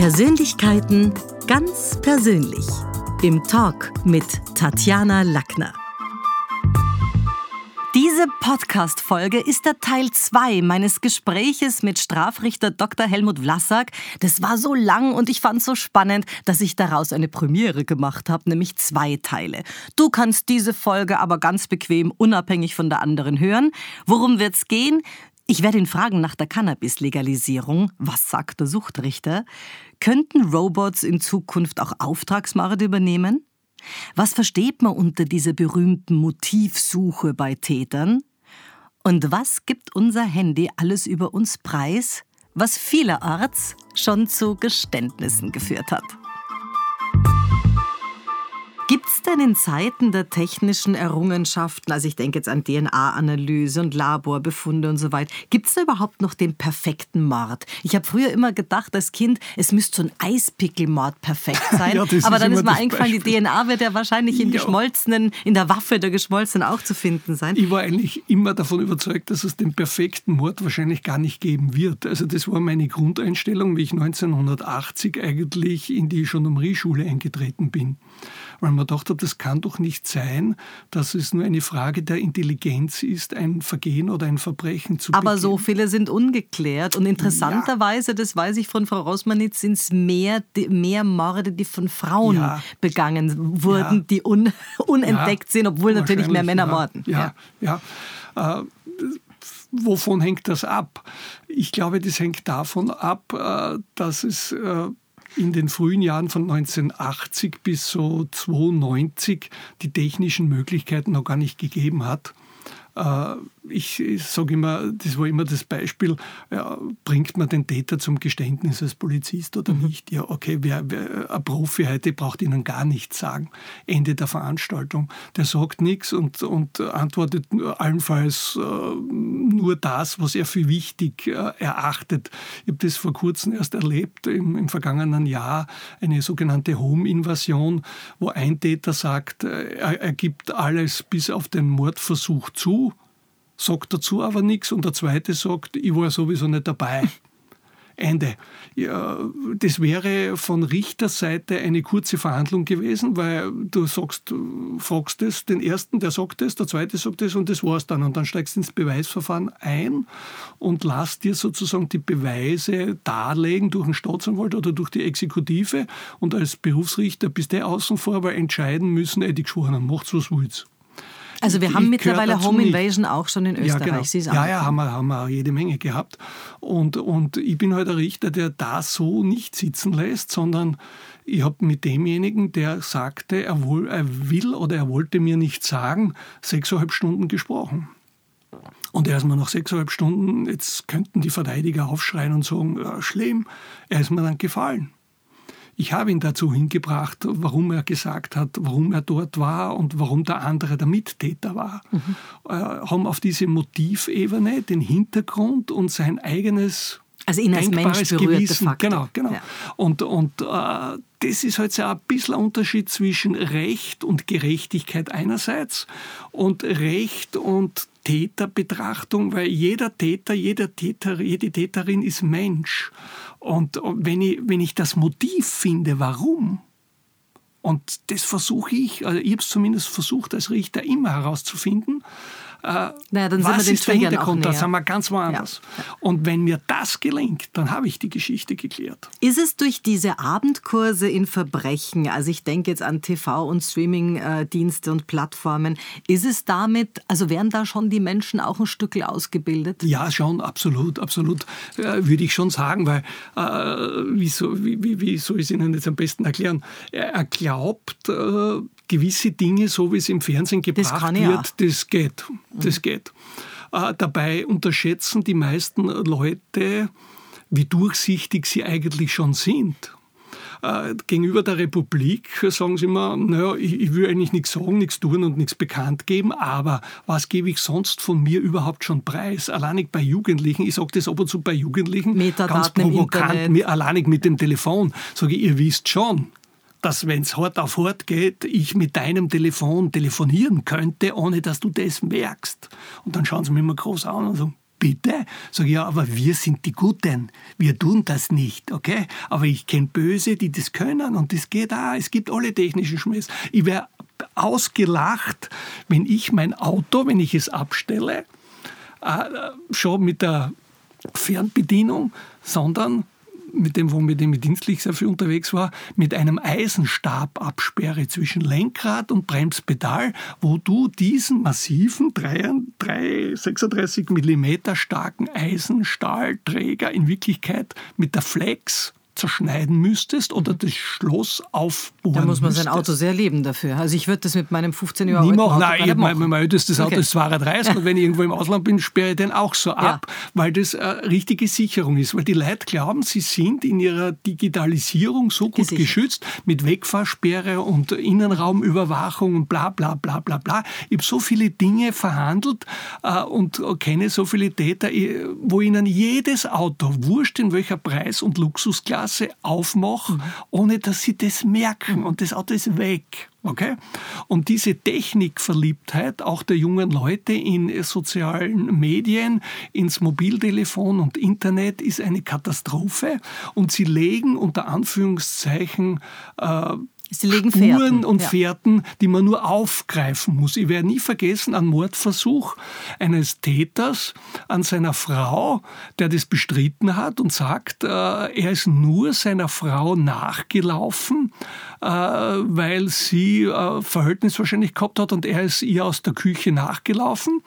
Persönlichkeiten ganz persönlich. Im Talk mit Tatjana Lackner. Diese Podcast-Folge ist der Teil 2 meines Gespräches mit Strafrichter Dr. Helmut Vlassak. Das war so lang und ich fand es so spannend, dass ich daraus eine Premiere gemacht habe, nämlich zwei Teile. Du kannst diese Folge aber ganz bequem unabhängig von der anderen hören. Worum wird's gehen? Ich werde ihn fragen nach der Cannabis-Legalisierung. Was sagt der Suchtrichter? Könnten Robots in Zukunft auch Auftragsmorde übernehmen? Was versteht man unter dieser berühmten Motivsuche bei Tätern? Und was gibt unser Handy alles über uns preis, was vielerorts schon zu Geständnissen geführt hat? Gibt es denn in Zeiten der technischen Errungenschaften, also ich denke jetzt an DNA-Analyse und Laborbefunde und so weiter, gibt es da überhaupt noch den perfekten Mord? Ich habe früher immer gedacht als Kind, es müsste so ein Eispickelmord perfekt sein. ja, aber dann ist mir eingefallen, Beispiel. die DNA wird ja wahrscheinlich in ja. geschmolzenen, in der Waffe der geschmolzenen auch zu finden sein. Ich war eigentlich immer davon überzeugt, dass es den perfekten Mord wahrscheinlich gar nicht geben wird. Also das war meine Grundeinstellung, wie ich 1980 eigentlich in die Gendarmerieschule eingetreten bin weil man gedacht hat, das kann doch nicht sein, dass es nur eine Frage der Intelligenz ist, ein Vergehen oder ein Verbrechen zu Aber begehen. so viele sind ungeklärt und interessanterweise, ja. das weiß ich von Frau Rosmanitz, sind es mehr, mehr Morde, die von Frauen ja. begangen wurden, ja. die un, unentdeckt sind, obwohl natürlich mehr Männer morden. Ja, ja. Äh, wovon hängt das ab? Ich glaube, das hängt davon ab, äh, dass es äh, in den frühen Jahren von 1980 bis so 92 die technischen Möglichkeiten noch gar nicht gegeben hat. Äh, ich, ich sage immer, das war immer das Beispiel, ja, bringt man den Täter zum Geständnis als Polizist oder mhm. nicht? Ja, okay, wer, wer, ein Profi heute braucht Ihnen gar nichts sagen. Ende der Veranstaltung. Der sagt nichts und, und antwortet allenfalls äh, nur das, was er für wichtig äh, erachtet. Ich habe das vor kurzem erst erlebt, im, im vergangenen Jahr, eine sogenannte Home-Invasion, wo ein Täter sagt, äh, er, er gibt alles bis auf den Mordversuch zu sagt dazu aber nichts und der zweite sagt, ich war sowieso nicht dabei. Ende. Ja, das wäre von Richterseite eine kurze Verhandlung gewesen, weil du sagst, fragst es den ersten, der sagt es, der zweite sagt es und das war's dann. Und dann steigst du ins Beweisverfahren ein und lass dir sozusagen die Beweise darlegen durch den Staatsanwalt oder durch die Exekutive und als Berufsrichter bist du außen vor, weil entscheiden müssen, ey, die Geschworenen, macht's was willst. Also wir haben mittlerweile Home Invasion nicht. auch schon in Österreich. Ja, genau. Sie ja, ja, haben wir, haben wir jede Menge gehabt. Und, und ich bin halt ein Richter, der da so nicht sitzen lässt, sondern ich habe mit demjenigen, der sagte, er, wohl, er will oder er wollte mir nicht sagen, sechseinhalb Stunden gesprochen. Und er ist mir nach sechseinhalb Stunden, jetzt könnten die Verteidiger aufschreien und sagen, ja, schlimm, er ist mir dann gefallen. Ich habe ihn dazu hingebracht, warum er gesagt hat, warum er dort war und warum der andere der Mittäter war. Mhm. Äh, haben auf diese Motivebene den Hintergrund und sein eigenes also ihn als Mensch Gewissen. Faktor. Genau, genau. Ja. Und, und äh, das ist halt so ein bisschen ein Unterschied zwischen Recht und Gerechtigkeit einerseits und Recht und Täterbetrachtung, weil jeder Täter, jeder Täter, jede Täterin ist Mensch. Und wenn ich, wenn ich das Motiv finde, warum, und das versuche ich, also ich habe es zumindest versucht als Richter immer herauszufinden, naja, dann was ist der Hintergrund? Da sind wir ganz woanders. Ja. Und wenn mir das gelingt, dann habe ich die Geschichte geklärt. Ist es durch diese Abendkurse in Verbrechen, also ich denke jetzt an TV- und Streamingdienste und Plattformen, ist es damit, also werden da schon die Menschen auch ein Stück ausgebildet? Ja, schon, absolut, absolut, äh, würde ich schon sagen, weil, äh, wieso, wie, wie, wie soll ich es Ihnen jetzt am besten erklären? Er, er glaubt, äh, gewisse Dinge, so wie es im Fernsehen gebracht das wird, auch. das geht. Das mhm. geht. Äh, dabei unterschätzen die meisten Leute, wie durchsichtig sie eigentlich schon sind. Äh, gegenüber der Republik sagen sie immer, naja, ich, ich will eigentlich nichts sagen, nichts tun und nichts bekannt geben, aber was gebe ich sonst von mir überhaupt schon preis? Alleinig bei Jugendlichen, ich sage das ab und zu bei Jugendlichen, ganz provokant, alleinig mit dem Telefon, sage ich, ihr wisst schon, dass wenn es hart auf hart geht, ich mit deinem Telefon telefonieren könnte, ohne dass du das merkst. Und dann schauen sie mich immer groß an und sagen, bitte? Sag ich, ja, aber wir sind die Guten. Wir tun das nicht, okay? Aber ich kenne Böse, die das können und das geht auch. Es gibt alle technischen Schmiss. Ich wäre ausgelacht, wenn ich mein Auto, wenn ich es abstelle, äh, schon mit der Fernbedienung, sondern mit dem, mit dem ich dienstlich sehr viel unterwegs war, mit einem Eisenstab absperre zwischen Lenkrad und Bremspedal, wo du diesen massiven 3, 3 36 mm starken Eisenstahlträger in Wirklichkeit mit der Flex zerschneiden müsstest oder das Schloss aufbohren Da muss man müsstest. sein Auto sehr lieben dafür. Also ich würde das mit meinem 15 Jahre alten. Auto Nein, ich mein, mein ältestes Auto Okay. ist 32 und wenn ich irgendwo im Ausland bin, sperre ich den auch so Ja. ab, weil das eine richtige Sicherung ist. Weil die Leute glauben, sie sind in ihrer Digitalisierung so gut Gesichert. geschützt mit Wegfahrsperre und Innenraumüberwachung und bla bla bla bla bla. Ich habe so viele Dinge verhandelt äh, und kenne so viele Täter, wo ihnen jedes Auto, wurscht in welcher Preis- und Luxusklasse, aufmache, Mhm. ohne dass sie das merken. Und das Auto ist weg. Okay? Und diese Technikverliebtheit auch der jungen Leute in sozialen Medien, ins Mobiltelefon und Internet ist eine Katastrophe. Und sie legen unter Anführungszeichen äh, Sie legen Spuren Fährten, und ja. Fährten, die man nur aufgreifen muss. Ich werde nie vergessen einen Mordversuch eines Täters an seiner Frau, der das bestritten hat und sagt, äh, er ist nur seiner Frau nachgelaufen, äh, weil sie äh, Verhältnis wahrscheinlich gehabt hat und er ist ihr aus der Küche nachgelaufen.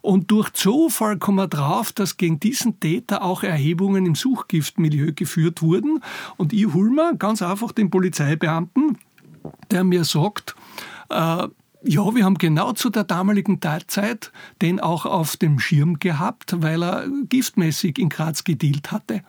Und durch Zufall kommen wir drauf, dass gegen diesen Täter auch Erhebungen im Suchgiftmilieu geführt wurden. Und ich hol mir ganz einfach den Polizeibeamten, der mir sagt, äh, ja, wir haben genau zu der damaligen Zeit den auch auf dem Schirm gehabt, weil er giftmäßig in Graz gedealt hatte.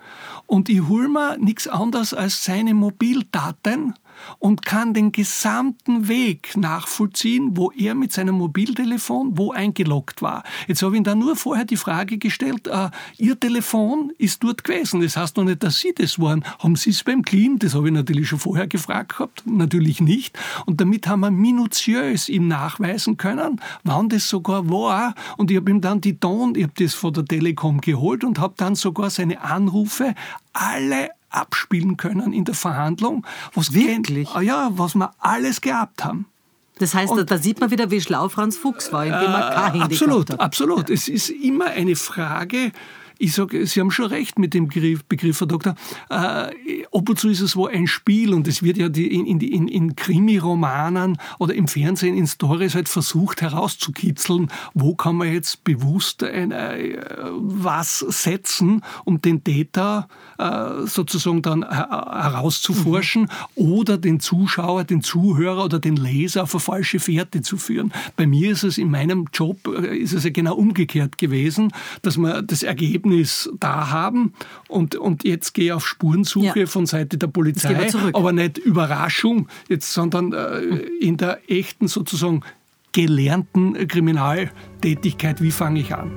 Und ich hol mir nichts anderes als seine Mobildaten und kann den gesamten Weg nachvollziehen, wo er mit seinem Mobiltelefon wo eingeloggt war. Jetzt habe ich ihm dann nur vorher die Frage gestellt, äh, Ihr Telefon ist dort gewesen. Das heißt noch nicht, dass Sie das waren. Haben Sie es beim Clean? Das habe ich natürlich schon vorher gefragt gehabt. Natürlich nicht. Und damit haben wir minutiös ihm nachweisen können, wann das sogar war. Und ich habe ihm dann die Ton, ich habe das von der Telekom geholt und habe dann sogar seine Anrufe alle abspielen können in der Verhandlung. Was Wirklich? Ah ja, was wir alles gehabt haben. Das heißt, da, da sieht man wieder, wie schlau Franz Fuchs war, indem er kein Handy absolut, absolut. Es ist immer eine Frage, ich sage, Sie haben schon recht mit dem Begriff, Begriff Herr Doktor. Äh, ab und zu ist es wo ein Spiel und es wird ja die, in, in, in, in Krimi-Romanen oder im Fernsehen in Stories halt versucht herauszukitzeln, wo kann man jetzt bewusst ein, äh, was setzen, um den Täter äh, sozusagen dann her- herauszuforschen oder den Zuschauer, den Zuhörer oder den Leser auf eine falsche Fährte zu führen. Bei mir ist es in meinem Job äh, ist es ja genau umgekehrt gewesen, dass wir das Ergebnis da haben und, und jetzt gehe ich auf Spurensuche Ja. von Seite der Polizei, aber nicht Überraschung, jetzt, sondern äh, in der echten sozusagen gelernten Kriminaltätigkeit. Wie fange ich an?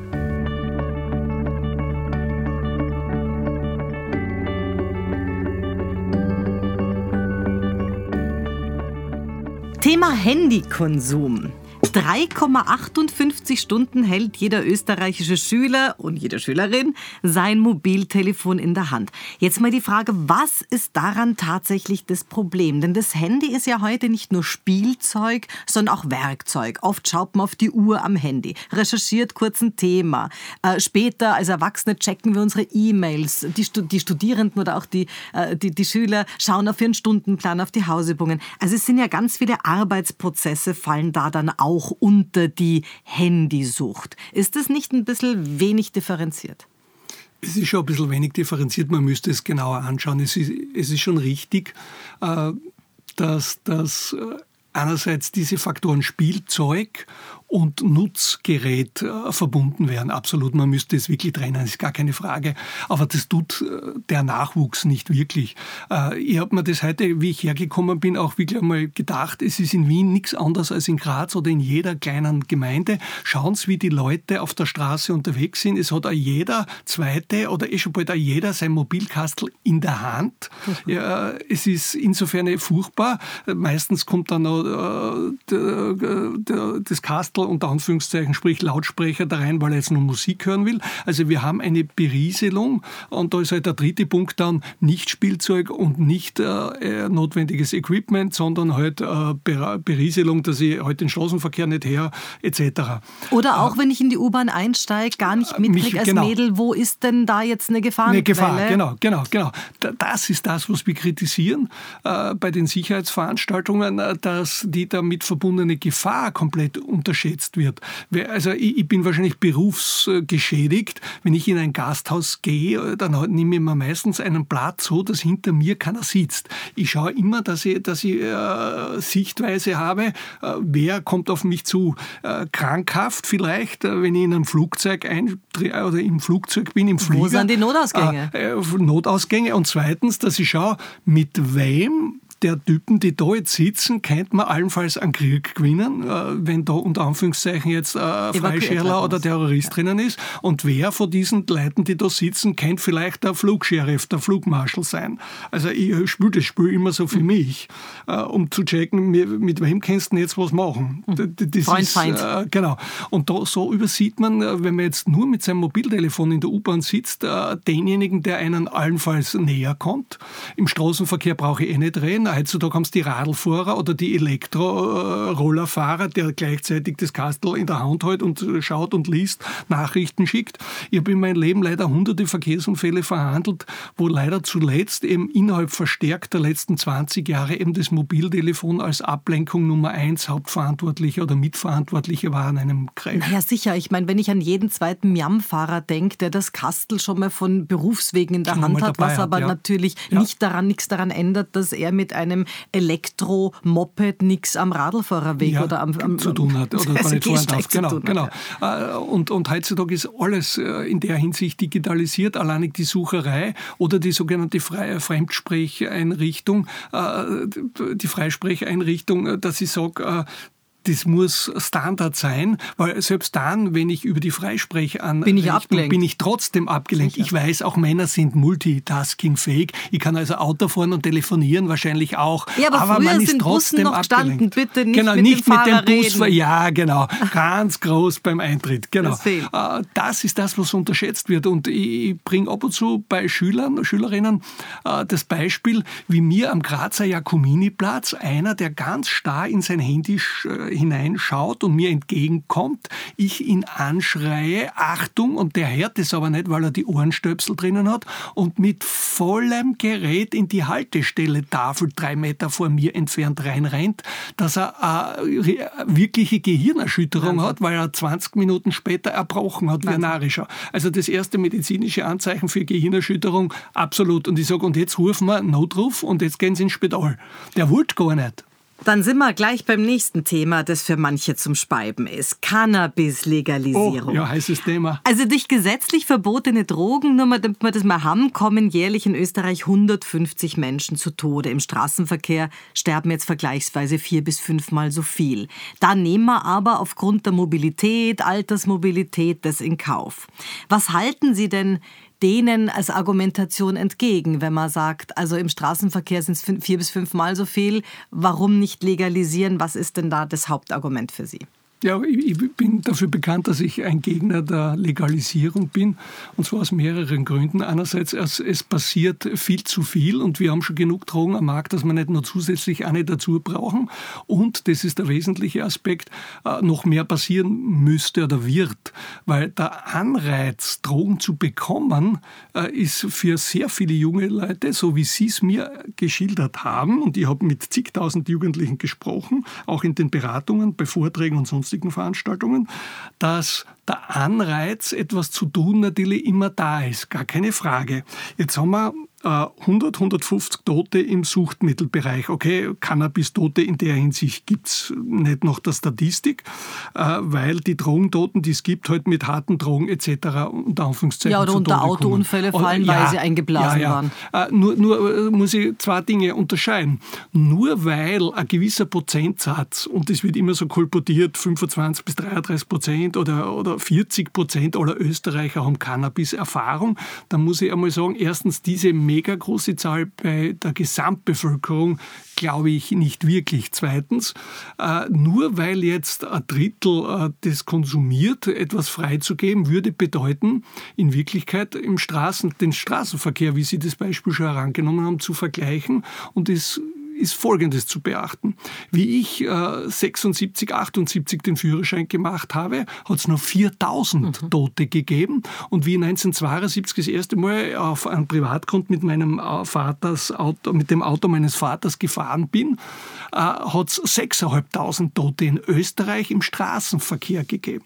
Thema Handykonsum. 3,58 Stunden hält jeder österreichische Schüler und jede Schülerin sein Mobiltelefon in der Hand. Jetzt mal die Frage, was ist daran tatsächlich das Problem? Denn das Handy ist ja heute nicht nur Spielzeug, sondern auch Werkzeug. Oft schaut man auf die Uhr am Handy, recherchiert kurz ein Thema. Äh, später als Erwachsene checken wir unsere E-Mails. Die, die Studierenden oder auch die, äh, die, die Schüler schauen auf ihren Stundenplan, auf die Hausübungen. Also es sind ja ganz viele Arbeitsprozesse, fallen da dann auch unter die Handysucht. Ist das nicht ein bisschen wenig differenziert? Es ist schon ein bisschen wenig differenziert, man müsste es genauer anschauen. Es ist, es ist schon richtig, äh, dass, dass äh, einerseits diese Faktoren Spielzeug und Nutzgerät äh, verbunden werden. Absolut, man müsste es wirklich trennen, ist gar keine Frage. Aber das tut äh, der Nachwuchs nicht wirklich. Äh, ich habe mir das heute, wie ich hergekommen bin, auch wirklich einmal gedacht, es ist in Wien nichts anderes als in Graz oder in jeder kleinen Gemeinde. Schauen Sie, wie die Leute auf der Straße unterwegs sind. Es hat auch jeder Zweite oder eh schon bald auch jeder sein Mobilkastel in der Hand. Ja, es ist insofern furchtbar. Meistens kommt dann noch das Kastel Kastel unter Anführungszeichen, sprich Lautsprecher da rein, weil er jetzt nur Musik hören will. Also wir haben eine Berieselung und da ist halt der dritte Punkt dann nicht Spielzeug und nicht äh, notwendiges Equipment, sondern halt äh, Berieselung, dass ich halt den Straßenverkehr nicht her, etc. Oder auch, äh, wenn ich in die U-Bahn einsteige, gar nicht mitkriege als genau. Mädel, wo ist denn da jetzt eine Gefahr? Eine Gefahr, genau, genau, genau. Das ist das, was wir kritisieren äh, bei den Sicherheitsveranstaltungen, äh, dass die damit verbundene Gefahr komplett unterschätzt wird. Also ich, bin wahrscheinlich berufsgeschädigt. Wenn ich in ein Gasthaus gehe, äh, dann nehme ich mir meistens einen Platz so, dass hinter mir keiner sitzt. Ich schaue immer, dass ich, dass ich äh, Sichtweise habe, äh, wer kommt auf mich zu. Äh, krankhaft vielleicht, äh, wenn ich in einem Flugzeug ein, oder im Flugzeug bin, im Flieger. Wo sind die Notausgänge? Notausgänge. Und zweitens, dass ich schaue, mit wem der Typen, die da jetzt sitzen, könnte man allenfalls einen Krieg gewinnen, äh, wenn da unter Anführungszeichen jetzt ein Freischärler oder Terrorist ja. drinnen ist. Und wer von diesen Leuten, die da sitzen, könnte vielleicht der Flugsheriff, der Flugmarschall sein. Also ich spiele das Spiel immer so für mhm. mich, äh, um zu checken, mit wem kannst du jetzt was machen. Mhm. Das Freund, ist, Feind. Äh, genau. Und da, so übersieht man, wenn man jetzt nur mit seinem Mobiltelefon in der U-Bahn sitzt, denjenigen, der einen allenfalls näher kommt. Im Straßenverkehr brauche ich eh nicht reden heutzutage haben es die Radlfahrer oder die Elektrorollerfahrer, der gleichzeitig das Kastel in der Hand hält und schaut und liest, Nachrichten schickt. Ich habe in meinem Leben leider hunderte Verkehrsunfälle verhandelt, wo leider zuletzt eben innerhalb verstärkt der letzten 20 Jahre eben das Mobiltelefon als Ablenkung Nummer eins Hauptverantwortliche oder Mitverantwortliche war an einem Crash. Ja, sicher. Ich meine, wenn ich an jeden zweiten Miam-Fahrer denke, der das Kastel schon mal von Berufswegen in der schon Hand hat, was aber ja. natürlich ja. nicht daran, nichts daran ändert, dass er mit einem Elektro-Moped nichts am Radlfahrerweg ja, oder am, am zu tun hat oder also nicht fahren darf. Genau, genau. Äh, und, und heutzutage ist alles äh, in der Hinsicht digitalisiert, alleinig die Sucherei oder die sogenannte Fremdsprecheinrichtung, äh, die Freisprecheinrichtung, dass ich sage, das muss Standard sein, weil selbst dann, wenn ich über die Freispreche an bin ich abgelenkt. bin ich trotzdem abgelenkt. Sicher. Ich weiß, auch Männer sind multitasking-fähig. Ich kann also Auto fahren und telefonieren wahrscheinlich auch. Ja, aber, aber man ist trotzdem abgelenkt. Standen, bitte nicht genau, mit nicht dem mit dem Bus. Reden. Ja, genau. Ganz groß beim Eintritt. Genau. Das, äh, das, ist das, was unterschätzt wird. Und ich bringe ab und zu bei Schülern, Schülerinnen äh, das Beispiel, wie mir am Grazer Jakomini-Platz einer, der ganz starr in sein Handy äh, hineinschaut und mir entgegenkommt, ich ihn anschreie, Achtung, und der hört es aber nicht, weil er die Ohrenstöpsel drinnen hat und mit vollem Gerät in die Haltestelle Tafel drei Meter vor mir entfernt reinrennt, dass er eine wirkliche Gehirnerschütterung Wahnsinn. hat, weil er 20 Minuten später erbrochen hat wie ein Narischer. Also das erste medizinische Anzeichen für Gehirnerschütterung, absolut. Und ich sage, und jetzt rufen wir Notruf und jetzt gehen sie ins Spital. Der wollte gar nicht. Dann sind wir gleich beim nächsten Thema, das für manche zum Speiben ist. Cannabis-Legalisierung. Oh, ja, heißes Thema. Also durch gesetzlich verbotene Drogen, nur damit wir das mal haben, kommen jährlich in Österreich 150 Menschen zu Tode. Im Straßenverkehr sterben jetzt vergleichsweise vier bis fünfmal so viel. Da nehmen wir aber aufgrund der Mobilität, Altersmobilität das in Kauf. Was halten Sie denn denen als Argumentation entgegen, wenn man sagt, also im Straßenverkehr sind es vier bis fünfmal so viel, warum nicht legalisieren? Was ist denn da das Hauptargument für Sie? Ja, ich bin dafür bekannt, dass ich ein Gegner der Legalisierung bin. Und zwar aus mehreren Gründen. Einerseits, es, passiert viel zu viel und wir haben schon genug Drogen am Markt, dass wir nicht nur zusätzlich eine dazu brauchen. Und, das ist der wesentliche Aspekt, äh, noch mehr passieren müsste oder wird. Weil der Anreiz, Drogen zu bekommen, äh, ist für sehr viele junge Leute, so wie Sie es mir geschildert haben, und ich habe mit zigtausend Jugendlichen gesprochen, auch in den Beratungen, bei Vorträgen und sonst sonstigen Veranstaltungen, dass der Anreiz, etwas zu tun, natürlich immer da ist. Gar keine Frage. Jetzt haben wir 100, äh, 150 Tote im Suchtmittelbereich. Okay, Cannabis-Tote in der Hinsicht gibt es nicht nach der Statistik, äh, weil die Drogentoten, die es gibt, halt mit harten Drogen etc. unter Anführungszeichen Ja, oder unter Autounfälle fallen, ja, weil sie eingeblasen ja, ja. waren. Äh, nur, nur muss ich zwei Dinge unterscheiden. Nur weil ein gewisser Prozentsatz, und es wird immer so kolportiert, 25 bis 33 Prozent oder, oder 40 Prozent aller Österreicher haben Cannabis-Erfahrung, dann muss ich einmal sagen, erstens, diese mega große Zahl bei der Gesamtbevölkerung glaube ich nicht wirklich. Zweitens, äh, nur weil jetzt ein Drittel äh, das konsumiert, etwas freizugeben, würde bedeuten, in Wirklichkeit im Straßen, den Straßenverkehr, wie Sie das Beispiel schon herangenommen haben, zu vergleichen und es ist Folgendes zu beachten. Wie ich äh, 76, 78 den Führerschein gemacht habe, hat es noch 4000 mhm. Tote gegeben. Und wie 1972 das erste Mal auf einem Privatgrund mit meinem äh, Vaters Auto, mit dem Auto meines Vaters gefahren bin, äh, hat es 6.500 Tote in Österreich im Straßenverkehr gegeben.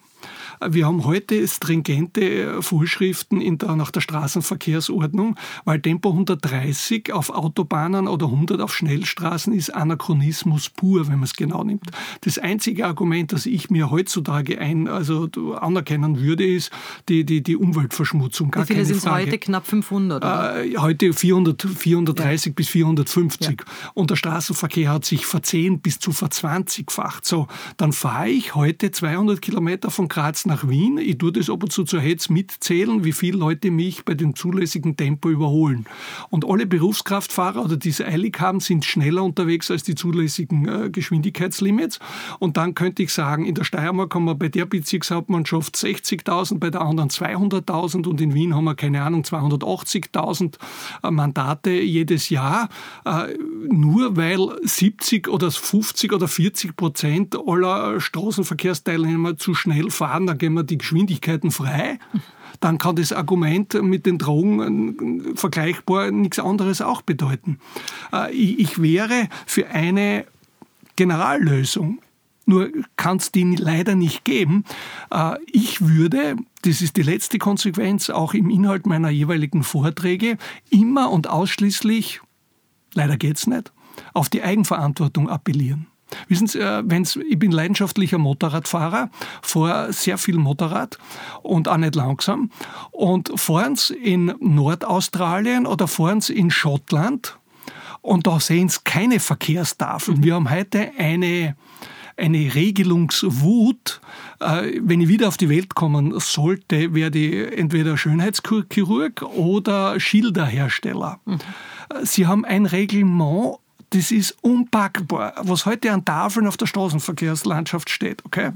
Wir haben heute stringente Vorschriften in der, nach der Straßenverkehrsordnung, weil Tempo 130 auf Autobahnen oder 100 auf Schnellstraßen ist Anachronismus pur, wenn man es genau nimmt. Das einzige Argument, das ich mir heutzutage ein, also anerkennen würde, ist die, die, die Umweltverschmutzung. Gar Wie viele sind es heute? Knapp 500? Äh, heute 400, 430 ja. bis 450. Ja. Und der Straßenverkehr hat sich verzehn bis zu verzwanzigfacht. So, dann fahre ich heute 200 Kilometer von Graz nach Wien. Ich tue das ab und zu zur Hetz mitzählen, wie viele Leute mich bei dem zulässigen Tempo überholen. Und alle Berufskraftfahrer oder die es eilig haben, sind schneller unterwegs als die zulässigen äh, Geschwindigkeitslimits. Und dann könnte ich sagen, in der Steiermark haben wir bei der Bezirkshauptmannschaft 60.000, bei der anderen 200.000 und in Wien haben wir, keine Ahnung, 280.000 äh, Mandate jedes Jahr. Äh, nur weil 70 oder 50 oder 40 Prozent aller Straßenverkehrsteilnehmer zu schnell fahren, geben wir die Geschwindigkeiten frei. Dann kann das Argument mit den Drogen äh, vergleichbar nichts anderes auch bedeuten. Äh, ich wäre für eine Generallösung. Nur kann es die leider nicht geben. Äh, ich würde, das ist die letzte Konsequenz auch im Inhalt meiner jeweiligen Vorträge, immer und ausschließlich, leider geht es nicht, auf die Eigenverantwortung appellieren. Wissen Sie, äh, wenn's, ich bin leidenschaftlicher Motorradfahrer, fahre sehr viel Motorrad und auch nicht langsam. Und fahren Sie in Nordaustralien oder fahren Sie in Schottland und da sehen Sie keine Verkehrstafeln. Wir haben heute eine, eine Regelungswut. Äh, wenn ich wieder auf die Welt kommen sollte, werde ich entweder Schönheitschirurg oder Schilderhersteller. Mhm. Sie haben ein Reglement das ist unpackbar, was heute an Tafeln auf der Straßenverkehrslandschaft steht. Okay?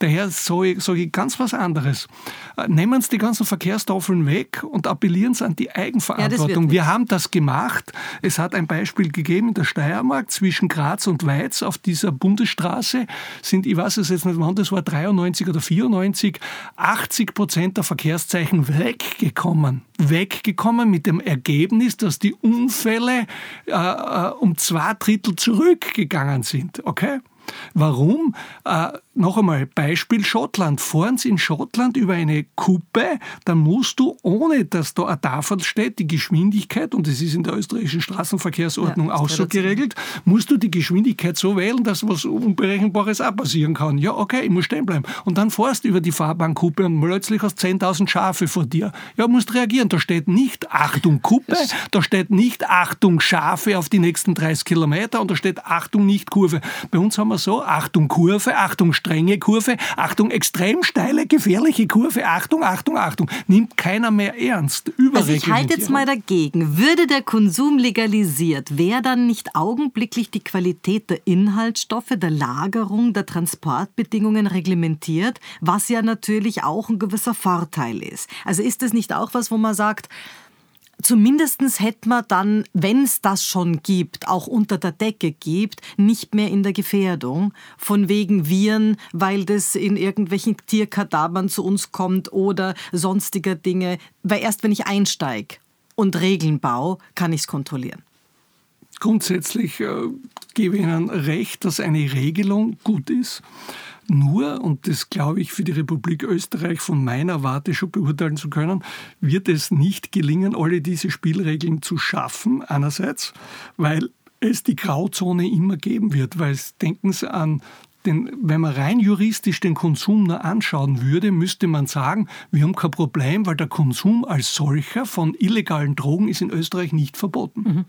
Daher sage ich, sag ich ganz was anderes. Äh, nehmen Sie die ganzen Verkehrstafeln weg und appellieren Sie an die Eigenverantwortung. Ja, Wir haben das gemacht. Es hat ein Beispiel gegeben in der Steiermark zwischen Graz und Weiz auf dieser Bundesstraße sind, ich weiß es jetzt nicht wann, das war 93 oder 94, 80 Prozent der Verkehrszeichen weggekommen weggekommen mit dem Ergebnis, dass die Unfälle äh, äh um zwei Drittel zurückgegangen sind. Okay? Warum? Äh, noch einmal, Beispiel Schottland. Fahren Sie in Schottland über eine Kuppe, dann musst du, ohne dass da eine Tafel steht, die Geschwindigkeit, und das ist in der österreichischen Straßenverkehrsordnung ja, auch so geregelt, musst du die Geschwindigkeit so wählen, dass was Unberechenbares auch passieren kann. Ja, okay, ich muss stehen bleiben. Und dann fährst du über die Fahrbahnkuppe und plötzlich hast 10.000 Schafe vor dir. Ja, musst reagieren. Da steht nicht Achtung Kuppe, da steht nicht Achtung Schafe auf die nächsten 30 Kilometer und da steht Achtung nicht Kurve. Bei uns haben wir so, Achtung Kurve, Achtung strenge Kurve, Achtung, extrem steile, gefährliche Kurve, Achtung, Achtung, Achtung. Nimmt keiner mehr ernst. Also ich halte jetzt mal dagegen. Würde der Konsum legalisiert, wäre dann nicht augenblicklich die Qualität der Inhaltsstoffe, der Lagerung, der Transportbedingungen reglementiert, was ja natürlich auch ein gewisser Vorteil ist. Also ist das nicht auch was, wo man sagt, Zumindest hätte man dann, wenn es das schon gibt, auch unter der Decke gibt, nicht mehr in der Gefährdung von wegen Viren, weil das in irgendwelchen Tierkadavern zu uns kommt oder sonstiger Dinge. Weil erst wenn ich einsteige und Regeln baue, kann ich es kontrollieren. Grundsätzlich äh, gebe ich Ihnen recht, dass eine Regelung gut ist. Nur, und das glaube ich für die Republik Österreich von meiner Warte schon beurteilen zu können, wird es nicht gelingen, alle diese Spielregeln zu schaffen, einerseits, weil es die Grauzone immer geben wird, weil denken Sie an denn wenn man rein juristisch den Konsum nur anschauen würde, müsste man sagen, wir haben kein Problem, weil der Konsum als solcher von illegalen Drogen ist in Österreich nicht verboten. Mhm.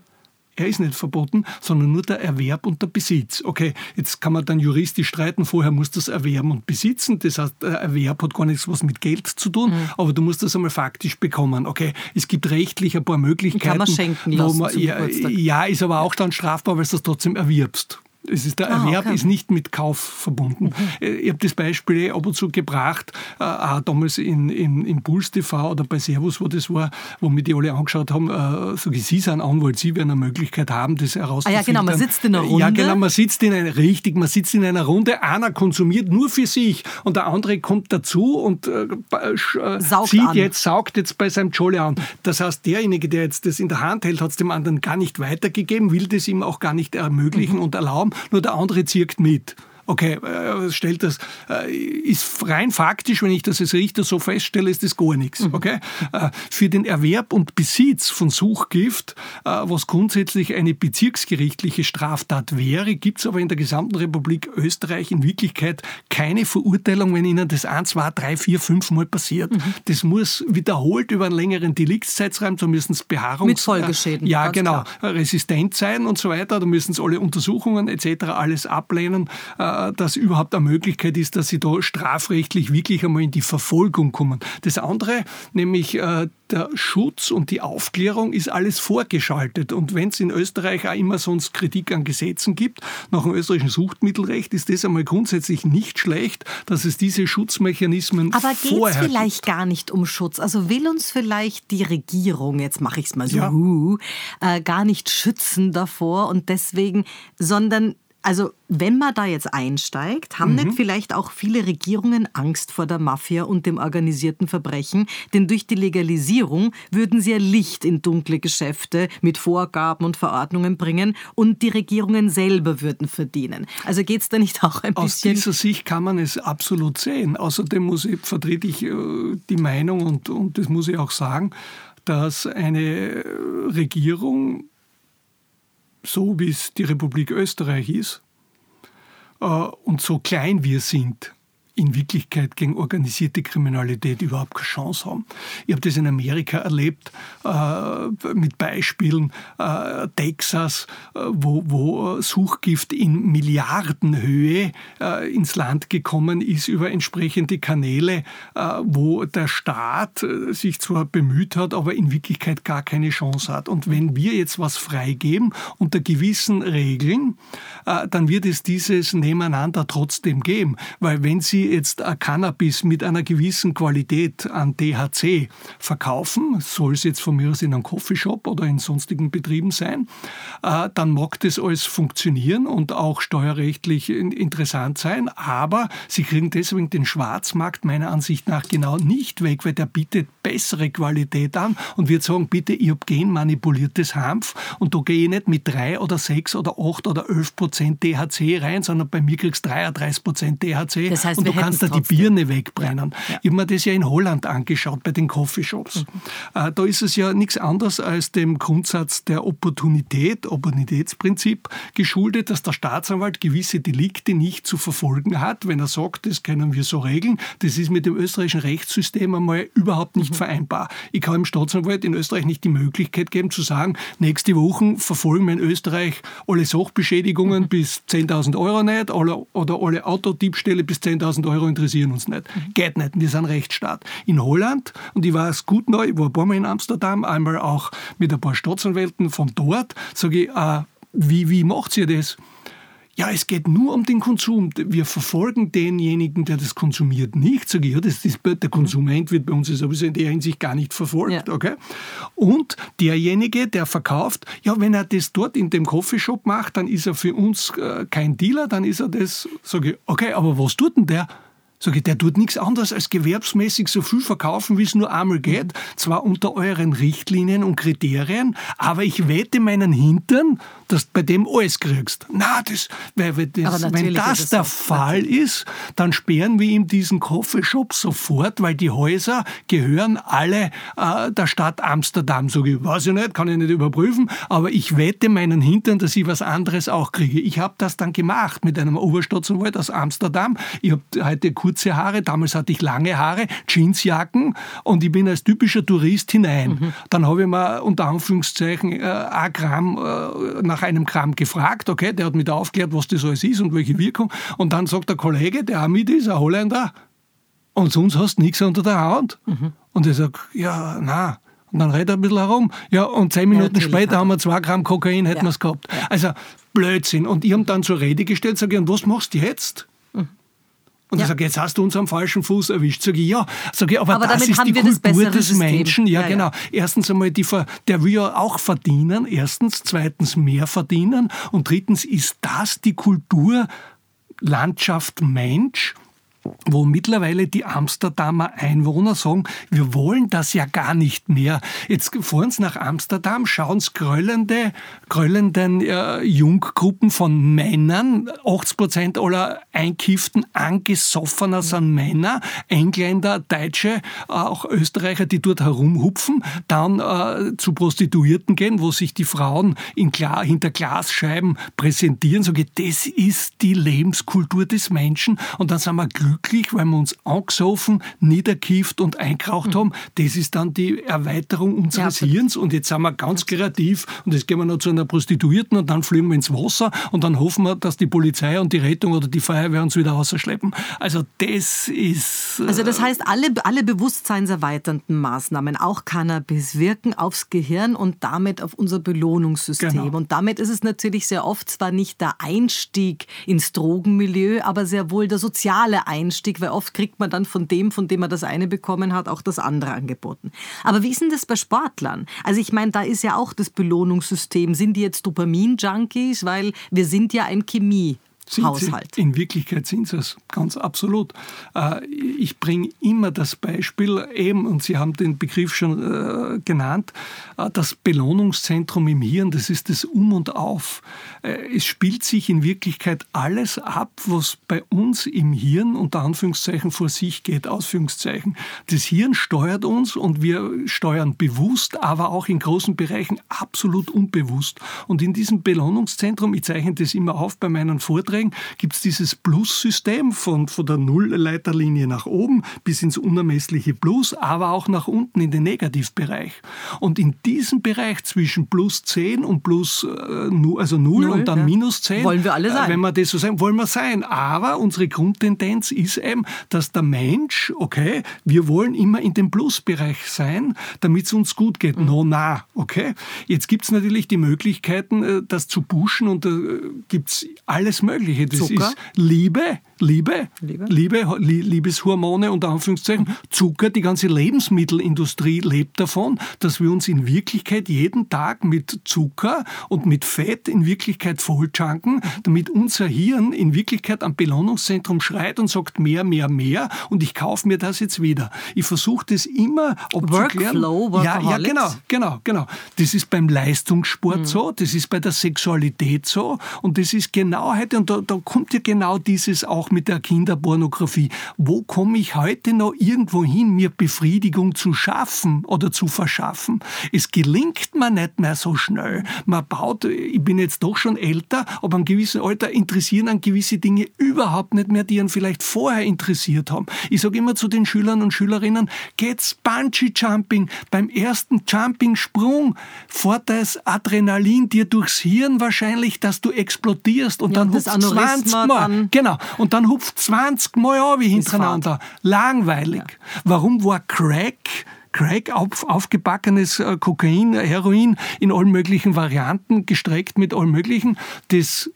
Er ist nicht verboten, sondern nur der Erwerb und der Besitz. Okay, jetzt kann man dann juristisch streiten, vorher muss das Erwerben und Besitzen, das heißt, der Erwerb hat gar nichts was mit Geld zu tun, mhm. aber du musst das einmal faktisch bekommen. Okay, es gibt rechtlich ein paar Möglichkeiten. Kann man schenken lassen man, ja, ja, ist aber auch dann strafbar, weil du das trotzdem erwirbst. Es ist der ah, Erwerb okay. ist nicht mit Kauf verbunden. Mhm. Ich habe das Beispiel ab und zu gebracht, äh, auch damals in, in, in Puls TV oder bei Servus, wo das war, wo mir die alle angeschaut haben, äh, sage ich, Sie sind Anwalt, Sie werden eine Möglichkeit haben, das herauszufinden. Ah ja, genau, man sitzt in einer Runde. Ja, genau, man sitzt in einer, richtig, man sitzt in einer Runde, einer konsumiert nur für sich und der andere kommt dazu und äh, äh zieht an. jetzt, saugt jetzt bei seinem Jolle an. Das heißt, derjenige, der jetzt das in der Hand hält, hat es dem anderen gar nicht weitergegeben, will das ihm auch gar nicht ermöglichen mhm. und erlauben nur der andere zirkt mit. Okay, äh, stellt das, äh, ist rein faktisch, wenn ich das als Richter so feststelle, ist das gar nichts. Mhm. Okay? Äh, für den Erwerb und Besitz von Suchgift, was grundsätzlich eine bezirksgerichtliche Straftat wäre, gibt es aber in der gesamten Republik Österreich in Wirklichkeit keine Verurteilung, wenn Ihnen das ein, zwei, drei, vier, fünf Mal passiert. Mhm. Das muss wiederholt über einen längeren Deliktszeitraum, da müssen es Behaarungs... Mit Folgeschäden. Ja, genau. Klar. Resistent sein und so weiter, da müssen es alle Untersuchungen etc. alles ablehnen äh, dass überhaupt eine Möglichkeit ist, dass sie da strafrechtlich wirklich einmal in die Verfolgung kommen. Das andere, nämlich äh, der Schutz und die Aufklärung, ist alles vorgeschaltet. Und wenn es in Österreich auch immer sonst Kritik an Gesetzen gibt, nach dem österreichischen Suchtmittelrecht ist das einmal grundsätzlich nicht schlecht, dass es diese Schutzmechanismen Aber geht es vielleicht gibt. gar nicht um Schutz? Also will uns vielleicht die Regierung, jetzt mache ich es mal so, ja. äh, gar nicht schützen davor und deswegen, sondern also wenn man da jetzt einsteigt, haben mhm. nicht vielleicht auch viele Regierungen Angst vor der Mafia und dem organisierten Verbrechen? Denn durch die Legalisierung würden sie ja Licht in dunkle Geschäfte mit Vorgaben und Verordnungen bringen und die Regierungen selber würden verdienen. Also geht es da nicht auch ein bisschen... Aus dieser Sicht kann man es absolut sehen. Außerdem muss ich, vertrete ich äh, die Meinung und, und das muss ich auch sagen, dass eine Regierung so wie es die Republik Österreich ist äh, und so klein wir sind, in Wirklichkeit gegen organisierte Kriminalität überhaupt keine Chance haben. Ich habe das in Amerika erlebt äh, mit Beispielen äh, Texas, äh, wo, wo Suchgift in Milliardenhöhe äh, ins Land gekommen ist über entsprechende Kanäle, äh, wo der Staat äh, sich zwar bemüht hat, aber in Wirklichkeit gar keine Chance hat. Und wenn wir jetzt was freigeben unter gewissen Regeln, dann wird es dieses Nebeneinander trotzdem geben. Weil wenn Sie jetzt Cannabis mit einer gewissen Qualität an THC verkaufen, soll es jetzt von mir aus in einem Coffeeshop oder in sonstigen Betrieben sein, äh, dann mag das alles funktionieren und auch steuerrechtlich interessant sein, aber sie kriegen deswegen den Schwarzmarkt meiner Ansicht nach genau nicht weg, weil der bietet bessere Qualität an und wird sagen, bitte, ich habe genmanipuliertes Hanf und da gehe ich nicht mit drei oder sechs oder acht oder elf Prozent THC rein, sondern bei mir kriegst du 33 Prozent THC das heißt, du kannst da die Birne wegbrennen. Ja. Ich habe mir das ja in Holland angeschaut bei den Coffeeshops. Mhm. Äh, da ist es ja nichts anderes als dem Grundsatz der Opportunität, Opportunitätsprinzip geschuldet, dass der Staatsanwalt gewisse Delikte nicht zu verfolgen hat, wenn er sagt, das können wir so regeln. Das ist mit dem österreichischen Rechtssystem einmal überhaupt nicht mhm. vereinbar. Ich kann dem Staatsanwalt in Österreich nicht die Möglichkeit geben zu sagen, nächste Woche verfolgen wir in Österreich alle Sachbeschädigungen mhm. bis 10.000 Euro nicht oder, oder alle Autodiebstähle bis 10.000 Euro Euro interessieren uns nicht. Geht nicht. Wir sind Rechtsstaat. In Holland, und ich war es gut neu, ich war ein paar Mal in Amsterdam, einmal auch mit ein paar Staatsanwälten von dort, sage ich, äh, wie, wie macht ihr das? Ja, es geht nur um den Konsum. Wir verfolgen denjenigen, der das konsumiert, nicht. Sage ich, ja, das ist, der Konsument wird bei uns sowieso in der Hinsicht gar nicht verfolgt. Ja. Okay? Und derjenige, der verkauft, ja, wenn er das dort in dem Coffeeshop macht, dann ist er für uns äh, kein Dealer, dann ist er das, sage ich, okay, aber was tut denn der? Sag ich, der tut nichts anderes als gewerbsmäßig so viel verkaufen, wie es nur einmal geht. Zwar unter euren Richtlinien und Kriterien, aber ich wette meinen Hintern, dass du bei dem alles kriegst. Na, das, weil, weil das, wenn das, der so. Fall natürlich. ist, dann sperren wir ihm diesen Coffeeshop sofort, weil die Häuser gehören alle äh, der Stadt Amsterdam. Sag ich, weiß ich nicht, kann ich nicht überprüfen, aber ich wette meinen Hintern, dass ich was anderes auch kriege. Ich habe das dann gemacht mit einem Oberstaatsanwalt aus Amsterdam. Ich habe heute kurz kurze Haare, damals hatte ich lange Haare, Jeansjacken und ich bin als typischer Tourist hinein. Mhm. Dann habe ich mir unter Anführungszeichen äh, ein Gramm, äh, nach einem Gramm gefragt, okay, der hat mich da aufgeklärt, was das alles ist und welche Wirkung. Und dann sagt der Kollege, der auch mit ist, ein Holländer, und sonst hast du nichts unter der Hand. Mhm. Und ich sage, ja, na. Und dann redet er ein bisschen herum. Ja, und zehn Minuten ja, später haben wir zwei Gramm Kokain, hätten ja. wir es gehabt. Ja. Also Blödsinn. Und ich habe dann zur Rede gestellt, sage ich, und was machst du jetzt? Und ja. ich sage, jetzt hast du uns am falschen Fuß erwischt. Sag ich, ja. Sag ich, aber, aber das ist die Kultur des System. Menschen. Ja, ja, genau. Erstens einmal, die, der will ja auch verdienen. Erstens. Zweitens mehr verdienen. Und drittens ist das die Kultur Landschaft Mensch wo mittlerweile die Amsterdamer Einwohner sagen, wir wollen das ja gar nicht mehr. Jetzt fahren sie nach Amsterdam, schauen sie gröllende, gröllenden äh, Junggruppen von Männern, 80 Prozent aller Einkifften, Angesoffener sind Männer, Engländer, Deutsche, auch Österreicher, die dort herumhupfen, dann äh, zu Prostituierten gehen, wo sich die Frauen in Gla hinter Glasscheiben präsentieren. Sage, das ist die Lebenskultur des Menschen und dann sind wir glücklich glücklich, weil wir uns angesoffen, niederkieft und eingeraucht mhm. haben. Das ist dann die Erweiterung unseres ja, Hirns. Und jetzt sind wir ganz kreativ und jetzt gehen wir noch zu einer Prostituierten und dann fliegen wir ins Wasser und dann hoffen wir, dass die Polizei und die Rettung oder die Feuerwehr uns wieder rausschleppen. Also das ist... Also das äh, heißt, alle, alle bewusstseinserweiternden Maßnahmen, auch Cannabis, wirken aufs Gehirn und damit auf unser Belohnungssystem. Genau. Und damit ist es natürlich sehr oft zwar nicht der Einstieg ins Drogenmilieu, aber sehr wohl der soziale Einstieg Einstieg, weil oft kriegt man dann von dem, von dem man das eine bekommen hat, auch das andere angeboten. Aber wie ist denn das bei Sportlern? Also ich meine, da ist ja auch das Belohnungssystem. Sind die jetzt Dopamin-Junkies? Weil wir sind ja ein Chemie. Sind Haushalt. Sie, in Wirklichkeit sind sie es, ganz absolut. Äh, ich bringe immer das Beispiel eben, und Sie haben den Begriff schon äh, genannt, äh, das Belohnungszentrum im Hirn, das ist das Um und Auf. Es spielt sich in Wirklichkeit alles ab, was bei uns im Hirn unter Anführungszeichen vor sich geht, Ausführungszeichen. Das Hirn steuert uns und wir steuern bewusst, aber auch in großen Bereichen absolut unbewusst. Und in diesem Belohnungszentrum, ich zeichne das immer auf bei meinen Vorträgen, Vorträgen gibt es dieses Plus-System von, von der Nullleiterlinie nach oben bis ins unermessliche Plus, aber auch nach unten in den Negativbereich. Und in diesem Bereich zwischen plus 10 und plus, äh, also 0, 0 und dann ja. minus 10, wollen wir alle sein. Äh, wenn wir das so sagen, wollen wir sein. Aber unsere Grundtendenz ist eben, dass der Mensch, okay, wir wollen immer in dem Plusbereich sein, damit es uns gut geht. Mhm. No, na, okay. Jetzt gibt es natürlich die Möglichkeiten, äh, das zu pushen und da äh, gibt es alles Mögliche. Mögliche. Das Zucker? ist Liebe, Liebe, Liebe, Liebe Liebeshormone unter Anführungszeichen, Zucker, die ganze Lebensmittelindustrie lebt davon, dass wir uns in Wirklichkeit jeden Tag mit Zucker und mit Fett in Wirklichkeit vollschanken, damit unser Hirn in Wirklichkeit am Belohnungszentrum schreit und sagt mehr, mehr, mehr und ich kaufe mir das jetzt wieder. Ich versuche das immer abzuklären. Workflow, ja, ja, genau, genau, genau. Das ist beim Leistungssport mhm. so, das ist bei der Sexualität so und das ist genau heute, und da, da kommt ja genau dieses auch mit der Kinderpornografie. Wo komme ich heute noch irgendwo hin, mir Befriedigung zu schaffen oder zu verschaffen? Es gelingt mir nicht mehr so schnell. Man baut, ich bin jetzt doch schon älter, aber an gewissem Alter interessieren an gewisse Dinge überhaupt nicht mehr, die einen vielleicht vorher interessiert haben. Ich sage immer zu den Schülern und Schülerinnen, geht's Bungee Jumping. Beim ersten Jumping-Sprung fährt das Adrenalin dir durchs Hirn wahrscheinlich, dass du explodierst und ja, dann hupft 20 Mal. Dann genau. Und dann hupft 20 Mal an wie hintereinander. Langweilig. Ja. Warum war Crack Crack, auf, aufgebackenes äh, Kokain, Heroin in allen möglichen Varianten, gestreckt mit allen möglichen, das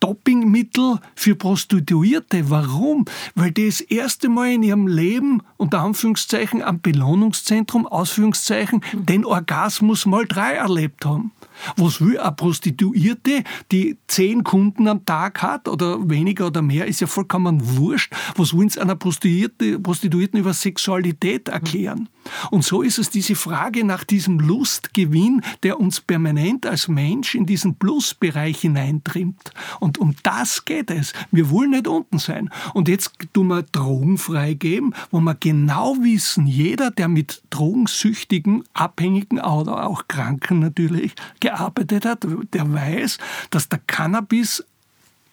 Dopingmittel für Prostituierte. Warum? Weil die das erste Mal in ihrem Leben unter Anführungszeichen am Belohnungszentrum, Ausführungszeichen, den Orgasmus mal drei erlebt haben. Was will eine Prostituierte, die zehn Kunden am Tag hat oder weniger oder mehr, ist ja vollkommen wurscht. Was wollen sie einer Prostituierte, Prostituierten über Sexualität erklären? Und so ist es diese Frage nach diesem Lustgewinn, der uns permanent als Mensch in diesen Plusbereich hineintrimmt. Und um das geht es. Wir wollen nicht unten sein. Und jetzt tun wir Drogen freigeben, wo wir genau wissen, jeder, der mit Drogensüchtigen, Abhängigen oder auch Kranken natürlich gearbeitet hat, der weiß, dass der Cannabis,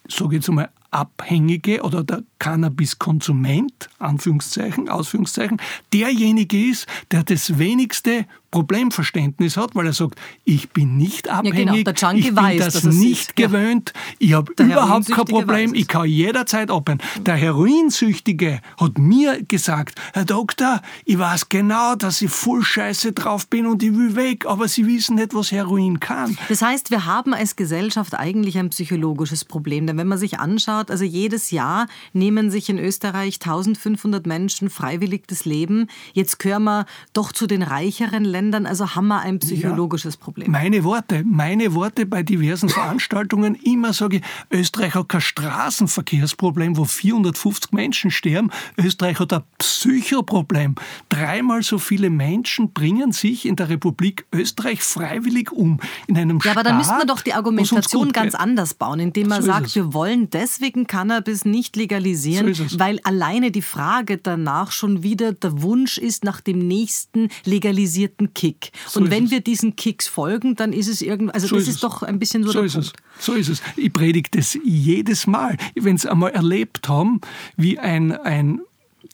so jetzt einmal, Abhängige oder der Cannabiskonsument, Anführungszeichen, Ausführungszeichen, derjenige ist, der das wenigste Problemverständnis hat, weil er sagt, ich bin nicht abhängig, ja, genau. ich bin weiß, das nicht gewöhnt, ja. ich habe überhaupt kein Problem, ich kann jederzeit abhängen. Der Heroinsüchtige hat mir gesagt, Herr Doktor, ich weiß genau, dass ich voll scheiße drauf bin und ich will weg, aber Sie wissen nicht, was Heroin kann. Das heißt, wir haben als Gesellschaft eigentlich ein psychologisches Problem, denn wenn man sich anschaut, also jedes Jahr nehmen sich in Österreich 1500 Menschen freiwillig das Leben, jetzt gehören wir doch zu den reicheren Ländern, Ländern, also haben wir ein psychologisches ja, Problem. Meine Worte, meine Worte bei diversen Veranstaltungen, immer sage ich, Österreich hat kein Straßenverkehrsproblem, wo 450 Menschen sterben. Österreich hat ein Psychoproblem. Dreimal so viele Menschen bringen sich in der Republik Österreich freiwillig um. In einem ja, aber dann müsste man doch die Argumentation ganz anders bauen, indem man so sagt, wir wollen deswegen Cannabis nicht legalisieren, so weil alleine die Frage danach schon wieder der Wunsch ist nach dem nächsten legalisierten Kick. So und wenn es. wir diesen Kicks folgen, dann ist es irgendwie, also so das ist, ist doch ein bisschen so, so der ist Punkt. Es. So ist es. Ich predige das jedes Mal. Wenn Sie einmal erlebt haben, wie ein, ein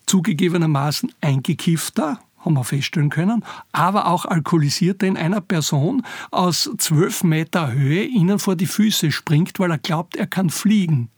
zugegebenermaßen eingekiffter, haben wir feststellen können, aber auch Alkoholisierter in einer Person aus zwölf Meter Höhe ihnen vor die Füße springt, weil er glaubt, er kann fliegen.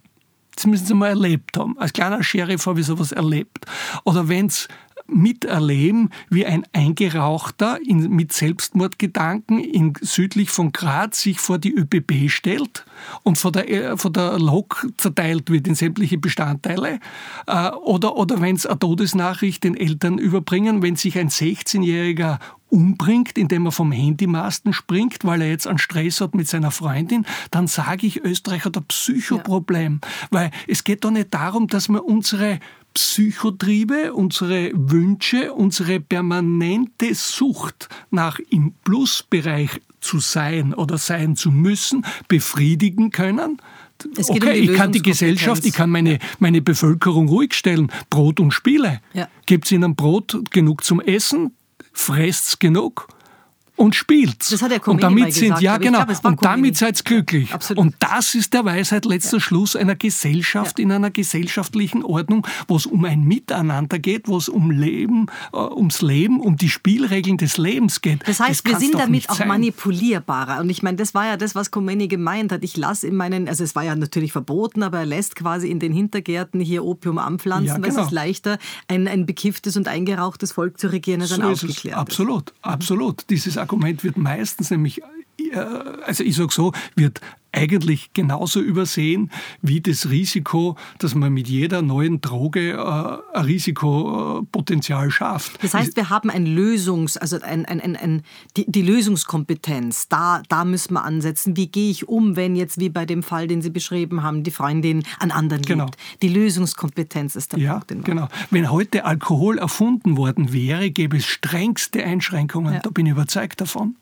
Das müssen Sie mal erlebt haben. Als kleiner Sheriff habe ich sowas erlebt. Oder wenn es miterleben, wie ein Eingerauchter in, mit Selbstmordgedanken in, südlich von Graz sich vor die ÖBB stellt und von der, äh, von der Lok zerteilt wird in sämtliche Bestandteile. Äh, oder oder wenn es eine Todesnachricht den Eltern überbringen, wenn sich ein 16-Jähriger umbringt, indem er vom Handymasten springt, weil er jetzt einen Stress hat mit seiner Freundin, dann sage ich, Österreich hat ein Psychoproblem. Ja. Weil es geht doch nicht darum, dass wir unsere Psychotriebe, unsere Wünsche, unsere permanente Sucht nach im Plusbereich zu sein oder sein zu müssen, befriedigen können. okay, um ich kann die Gesellschaft, ich kann meine, meine Bevölkerung ruhig stellen. Brot und Spiele. Ja. Gibt es ihnen Brot genug zum Essen? Fresst's genug? Und spielt. Das hat der Und damit sind, gesagt, ja genau, glaube, und damit seid glücklich. Ja, und das ist der Weisheit letzter ja. Schluss einer Gesellschaft, ja. in einer gesellschaftlichen Ordnung, wo es um ein Miteinander geht, wo es um Leben, äh, ums Leben, um die Spielregeln des Lebens geht. Das heißt, das wir sind damit auch sein. manipulierbarer. Und ich meine, das war ja das, was Khomeini gemeint hat. Ich lasse in meinen, also es war ja natürlich verboten, aber er lässt quasi in den Hintergärten hier Opium anpflanzen, ja, genau. weil es genau. ist leichter, ein, ein bekifftes und eingerauchtes Volk zu regieren, als so ein aufgeklärtes. Absolut, absolut. Dieses Argument wird meistens nämlich, äh, also ich sage so, wird eigentlich genauso übersehen wie das Risiko, dass man mit jeder neuen Droge äh, ein Risikopotenzial schafft. Das heißt, wir haben ein Lösungs, also ein, ein, ein, ein die, die, Lösungskompetenz. Da, da müssen wir ansetzen. Wie gehe ich um, wenn jetzt wie bei dem Fall, den Sie beschrieben haben, die Freundin an anderen genau. liebt? Die Lösungskompetenz ist der ja, Punkt. Genau. Wenn heute Alkohol erfunden worden wäre, gäbe es strengste Einschränkungen. Ja. Da bin ich überzeugt davon.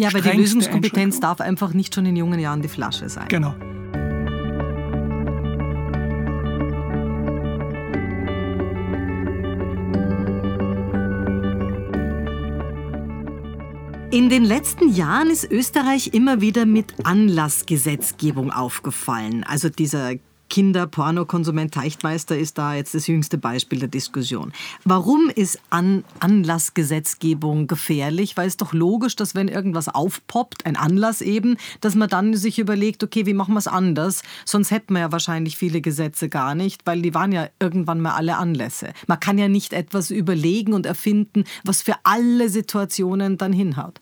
Ja, weil die Lösungskompetenz darf einfach nicht schon in jungen Jahren die Flasche sein. Genau. In den letzten Jahren ist Österreich immer wieder mit Anlassgesetzgebung aufgefallen. Also dieser Kinderpornokonsument Teichtmeister ist da jetzt das jüngste Beispiel der Diskussion. Warum ist An Anlassgesetzgebung gefährlich? Weil es doch logisch, dass wenn irgendwas aufpoppt, ein Anlass eben, dass man dann sich überlegt, okay, wie machen wir es anders? Sonst hätten wir ja wahrscheinlich viele Gesetze gar nicht, weil die waren ja irgendwann mal alle Anlässe. Man kann ja nicht etwas überlegen und erfinden, was für alle Situationen dann hinhaut.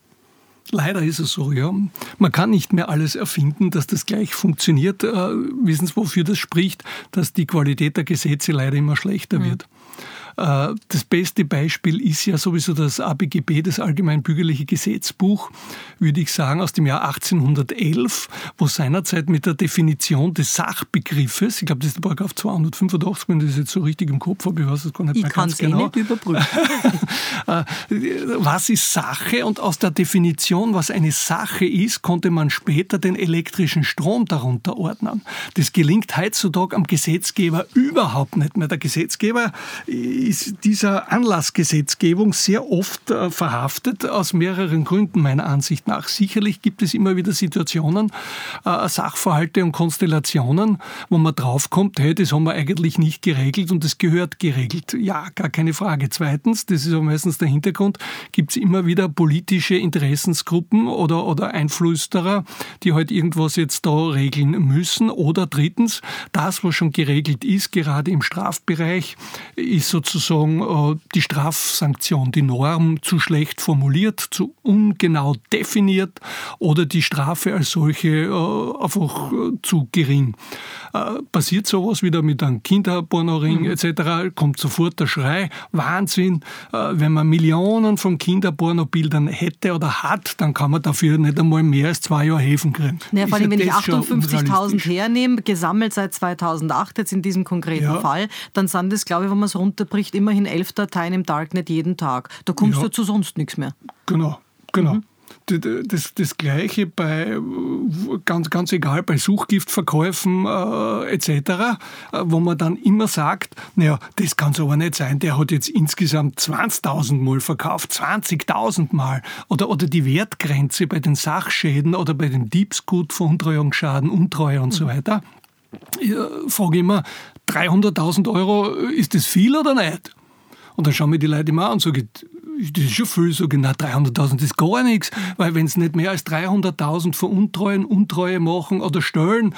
Leider ist es so, ja. Man kann nicht mehr alles erfinden, dass das gleich funktioniert. Äh, wissen Sie, wofür das spricht? Dass die Qualität der Gesetze leider immer schlechter mhm. wird. Äh, das beste Beispiel ist ja sowieso das ABGB, das Allgemeinbürgerliche Gesetzbuch, würde ich sagen, aus dem Jahr 1811, wo seinerzeit mit der Definition des Sachbegriffes, ich glaube, das ist der Paragraph 285, wenn ich das jetzt so richtig im Kopf habe, ich weiß es gar nicht ich mehr ganz genau. Ich kann es nicht überprüfen. Äh, was ist Sache? Und aus der Definition, was eine Sache ist, konnte man später den elektrischen Strom darunter ordnen. Das gelingt heutzutage am Gesetzgeber überhaupt nicht mehr. Der Gesetzgeber ist dieser Anlassgesetzgebung sehr oft äh, verhaftet, aus mehreren Gründen meiner Ansicht nach. Sicherlich gibt es immer wieder Situationen, äh, Sachverhalte und Konstellationen, wo man draufkommt, hey, das haben wir eigentlich nicht geregelt und das gehört geregelt. Ja, gar keine Frage. Zweitens, das ist auch meistens der Hintergrund, gibt es immer wieder politische Interessensgruppen oder, oder Einflüsterer, die halt irgendwas jetzt da regeln müssen. Oder drittens, das, was schon geregelt ist, gerade im Strafbereich, ist sozusagen äh, die Strafsanktion, die Norm zu schlecht formuliert, zu ungenau definiert oder die Strafe als solche äh, einfach äh, zu gering. Passiert sowas wieder mit einem Kinderpornoring mhm. etc., kommt sofort der Schrei, Wahnsinn, wenn man Millionen von Kinderpornobildern hätte oder hat, dann kann man dafür nicht einmal mehr als zwei Jahre Häfen kriegen. Ja, vor allem, wenn ich 58.000 hernehme, gesammelt seit 2008 jetzt in diesem konkreten ja. Fall, dann sind das, glaube ich, wenn man es runterbricht, immerhin elf Dateien im Darknet jeden Tag. Da kommst ja. du zu sonst nichts mehr. Genau, genau. Mhm. Das, das Gleiche bei, ganz, ganz egal, bei Suchgiftverkäufen äh, etc., äh, wo man dann immer sagt, naja, das kann es aber nicht sein, der hat jetzt insgesamt 20.000 Mal verkauft, 20.000 Mal. Oder, oder die Wertgrenze bei den Sachschäden oder bei dem Diebsgut, Veruntreuungsschaden, Untreue und mhm. so weiter. Ich frage immer, 300.000 Euro, ist das viel oder nicht? Und dann schauen mir die Leute immer an und sagen, das ist schon viel, so genau 300.000, das ist gar nichts, weil wenn es nicht mehr als 300.000 veruntreuen, Untreue machen oder stellen,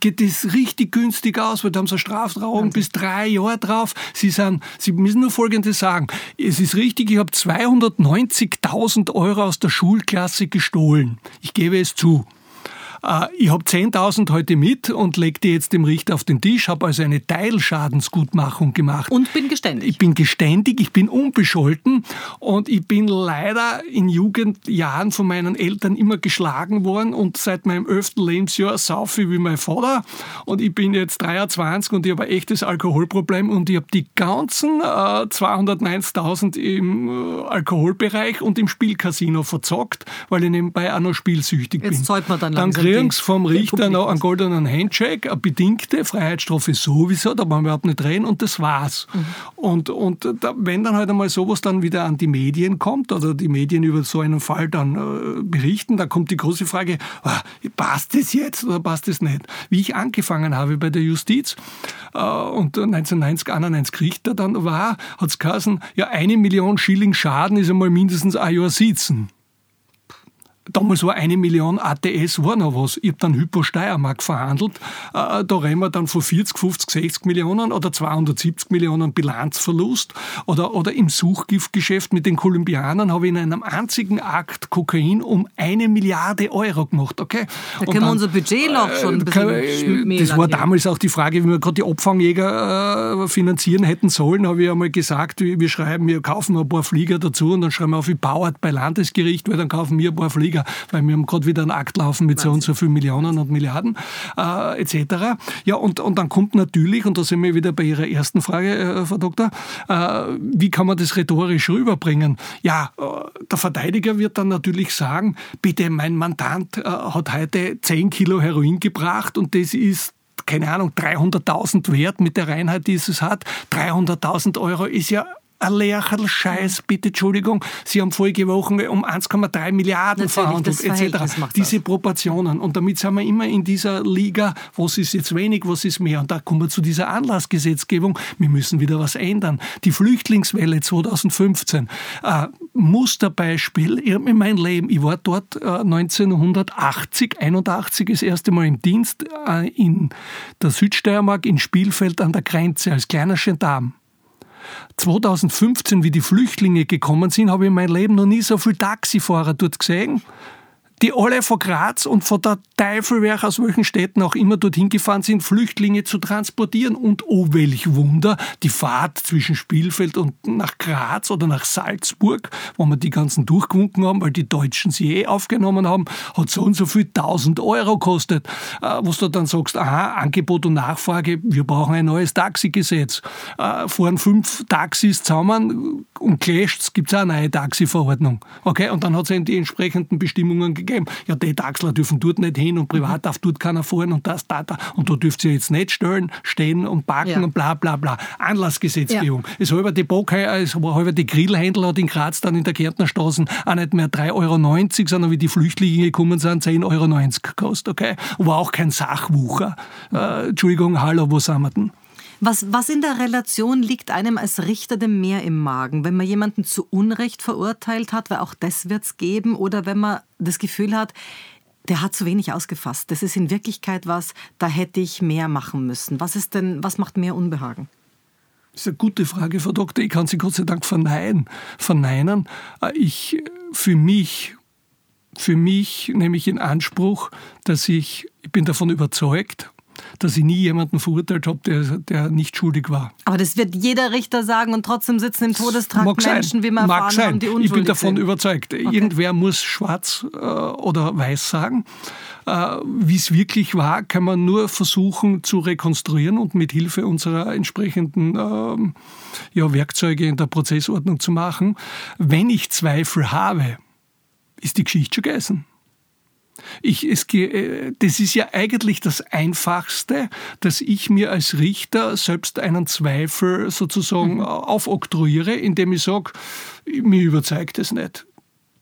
geht das richtig günstig aus, weil da haben sie eine Straftrauung bis drei Jahre drauf. Sie, sind, sie müssen nur Folgendes sagen, es ist richtig, ich habe 290.000 Euro aus der Schulklasse gestohlen. Ich gebe es zu. Äh, ich habe 10.000 heute mit und lege die jetzt dem Richter auf den Tisch, habe also eine Teilschadensgutmachung gemacht. Und bin geständig. Ich bin geständig, ich bin unbescholten und ich bin leider in Jugendjahren von meinen Eltern immer geschlagen worden und seit meinem 11. Lebensjahr saufe ich wie mein Vater und ich bin jetzt 23 und ich habe ein echtes Alkoholproblem und ich habe die ganzen äh, 290.000 im äh, Alkoholbereich und im Spielcasino verzockt, weil ich nebenbei auch noch spielsüchtig jetzt bin. Jetzt zahlt man dann langsam kriegst vom Richter noch einen goldenen Handshake, eine bedingte Freiheitsstrafe sowieso, da wollen wir überhaupt nicht reden und das war's. Mhm. Und, und da, wenn dann halt einmal sowas dann wieder an die Medien kommt oder die Medien über so einen Fall dann äh, berichten, dann kommt die große Frage, ah, passt das jetzt oder passt das nicht? Wie ich angefangen habe bei der Justiz äh, und 1990, 91 Richter dann war, hat es geheißen, ja eine Million Schilling Schaden ist einmal mindestens ein Jahr sitzen damals war eine Million ATS war noch was. Ich habe dann Hypo Steiermark verhandelt. Äh, da reden wir dann von 40, 50, 60 Millionen oder 270 Millionen Bilanzverlust. Oder, oder im Suchgiftgeschäft mit den Kolumbianern habe ich in einem einzigen Akt Kokain um eine Milliarde Euro gemacht. Okay? Da können wir unser Budget noch äh, schon ein bisschen äh, Das war damals auch die Frage, wie wir gerade die Abfangjäger finanzieren hätten sollen, habe ich einmal gesagt, wir schreiben, wir kaufen ein paar Flieger dazu und dann schreiben wir auf, wie Bauert bei Landesgericht, weil dann kaufen wir ein paar Flieger weniger, weil wir haben gerade wieder einen Akt laufen mit so und so vielen Millionen und Milliarden äh, etc. Ja, und, und dann kommt natürlich, und da sind wir wieder bei Ihrer ersten Frage, äh, Frau Doktor, äh, wie kann man das rhetorisch rüberbringen? Ja, äh, der Verteidiger wird dann natürlich sagen, bitte, mein Mandant äh, hat heute 10 Kilo Heroin gebracht und das ist keine Ahnung, 300.000 wert mit der Reinheit, die es hat. 300.000 Euro ist ja ein Lercherl Scheiß, bitte Entschuldigung, Sie haben vorige Woche um 1,3 Milliarden verhandelt, etc. Diese Proportionen. Und damit sind wir immer in dieser Liga, was ist jetzt wenig, was ist mehr. Und da kommen wir zu dieser Anlassgesetzgebung. Wir müssen wieder was ändern. Die Flüchtlingswelle 2015, äh, Musterbeispiel in meinem Leben. Ich war dort äh, 1980, 81 das erste Mal im Dienst äh, in der Südsteiermark in Spielfeld an der Grenze als kleiner Gendarm. 2015, wie die Flüchtlinge gekommen sind, habe ich in meinem Leben noch nie so viele Taxifahrer dort gesehen die alle von Graz und von der Teufelwerk aus welchen Städten auch immer dorthin gefahren sind, Flüchtlinge zu transportieren. Und oh, welch Wunder, die Fahrt zwischen Spielfeld und nach Graz oder nach Salzburg, wo wir die ganzen durchgewunken haben, weil die Deutschen sie eh aufgenommen haben, hat so und so viel 1000 Euro gekostet. Äh, wo du dann sagst, aha, Angebot und Nachfrage, wir brauchen ein neues Taxigesetz. Äh, fahren fünf Taxis zusammen und clasht, gibt es auch eine neue Taxiverordnung. Okay, und dann hat es eben die entsprechenden Bestimmungen gegeben geben. Ja, die Taxler dürfen dort nicht hin und privat mhm. darf dort keiner fahren und das, da, da. Und da dürft ihr jetzt nicht stellen, stehen und parken ja. und bla, bla, bla. Anlassgesetzgebung. Ja. Es halber die Bockheier, es halber die Grillhändler hat in Graz dann in der Kärntnerstraße auch nicht mehr 3,90 Euro, sondern wie die Flüchtlinge gekommen sind, 10,90 Euro gekostet, okay? Aber auch kein Sachwucher. Äh, Entschuldigung, hallo, wo sind wir denn? Was, was in der Relation liegt einem als Richter dem mehr im Magen? Wenn man jemanden zu Unrecht verurteilt hat, weil auch das wird es geben, oder wenn man das Gefühl hat, der hat zu wenig ausgefasst. Das ist in Wirklichkeit was, da hätte ich mehr machen müssen. Was ist denn, was macht mehr Unbehagen? Das ist eine gute Frage, Frau Doktor. Ich kann sie Gott sei Dank verneinen. verneinen. Äh, ich, für mich, für mich nehme ich in Anspruch, dass ich, ich bin davon überzeugt, dass ich nie jemanden verurteilt habe, der, der nicht schuldig war. Aber das wird jeder Richter sagen und trotzdem sitzen im Todestrakt Mag Menschen, sein. wie Mag erfahren sein. haben, die unschuldig Ich bin davon sind. überzeugt. Okay. Irgendwer muss schwarz äh, oder weiß sagen. Äh, wie es wirklich war, kann man nur versuchen zu rekonstruieren und mit Hilfe unserer entsprechenden äh, ja, Werkzeuge in der Prozessordnung zu machen. Wenn ich Zweifel habe, ist die Geschichte schon gegessen. Ich, es, äh, das ist ja eigentlich das Einfachste, dass ich mir als Richter selbst einen Zweifel sozusagen mhm. aufoktroyiere, indem ich sage, mir überzeugt es nicht.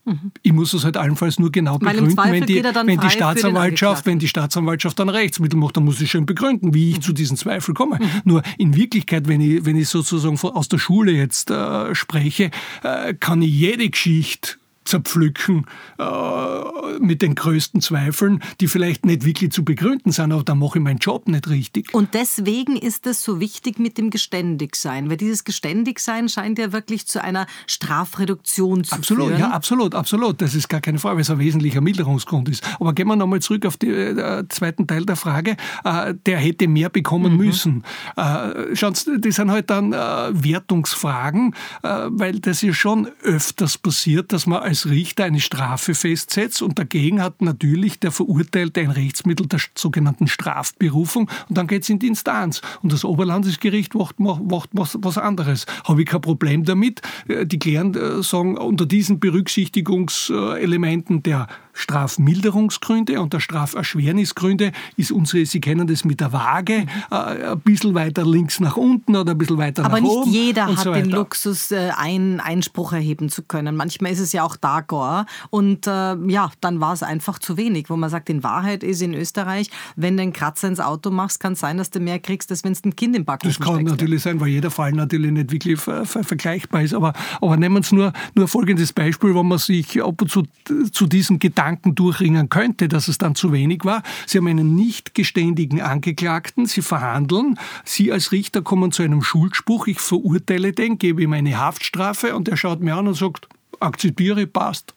Mhm. Ich muss es halt allenfalls nur genau begründen, wenn die, wenn die Staatsanwaltschaft, wenn die Staatsanwaltschaft dann Rechtsmittel macht, dann muss ich schon begründen, wie ich mhm. zu diesen Zweifel komme. Mhm. Nur in Wirklichkeit, wenn ich, wenn ich sozusagen aus der Schule jetzt äh, spreche, äh, kann ich jede Geschichte zerpflücken äh, mit den größten Zweifeln, die vielleicht nicht wirklich zu begründen sind, aber da mache ich meinen Job nicht richtig. Und deswegen ist es so wichtig mit dem Geständigsein, weil dieses Geständigsein scheint ja wirklich zu einer Strafreduktion zu absolut, führen. Ja, absolut, absolut. Das ist gar keine Frage, weil es ein wesentlicher Milderungsgrund ist. Aber gehen wir nochmal zurück auf den äh, zweiten Teil der Frage. Äh, der hätte mehr bekommen mhm. müssen. Äh, schauen Sie, das sind halt dann äh, Wertungsfragen, äh, weil das ja schon öfters passiert, dass man als als Richter eine Strafe festsetzt und dagegen hat natürlich der Verurteilte ein Rechtsmittel der sogenannten Strafberufung und dann geht es in die Instanz. Und das Oberlandesgericht macht, macht was, was anderes. Habe ich kein Problem damit. Äh, die klären, äh, sagen, unter diesen Berücksichtigungselementen der Strafmilderungsgründe und der Straferschwernisgründe ist unsere, Sie kennen das mit der Waage, äh, ein bisschen weiter links nach unten oder ein bisschen weiter Aber nach oben. Aber nicht jeder hat so den Luxus, äh, einen Einspruch erheben zu können. Manchmal ist es ja auch Dagor und äh, ja, dann war es einfach zu wenig, wo man sagt, in Wahrheit ist in Österreich, wenn du einen Kratzer ins Auto machst, kann es sein, dass du mehr kriegst, als wenn du ein Kind im Backofen Das kann steckst. natürlich sein, weil jeder Fall natürlich nicht wirklich ver ver vergleichbar ist. Aber, aber nehmen wir nur, nur folgendes Beispiel, wo man sich ab und zu zu diesem Gedanken Gedanken durchringen könnte, dass es dann zu wenig war. Sie haben einen nicht geständigen Angeklagten, Sie verhandeln, Sie als Richter kommen zu einem Schuldspruch, ich verurteile den, gebe ihm eine Haftstrafe und er schaut mir an und sagt, akzeptiere, passt.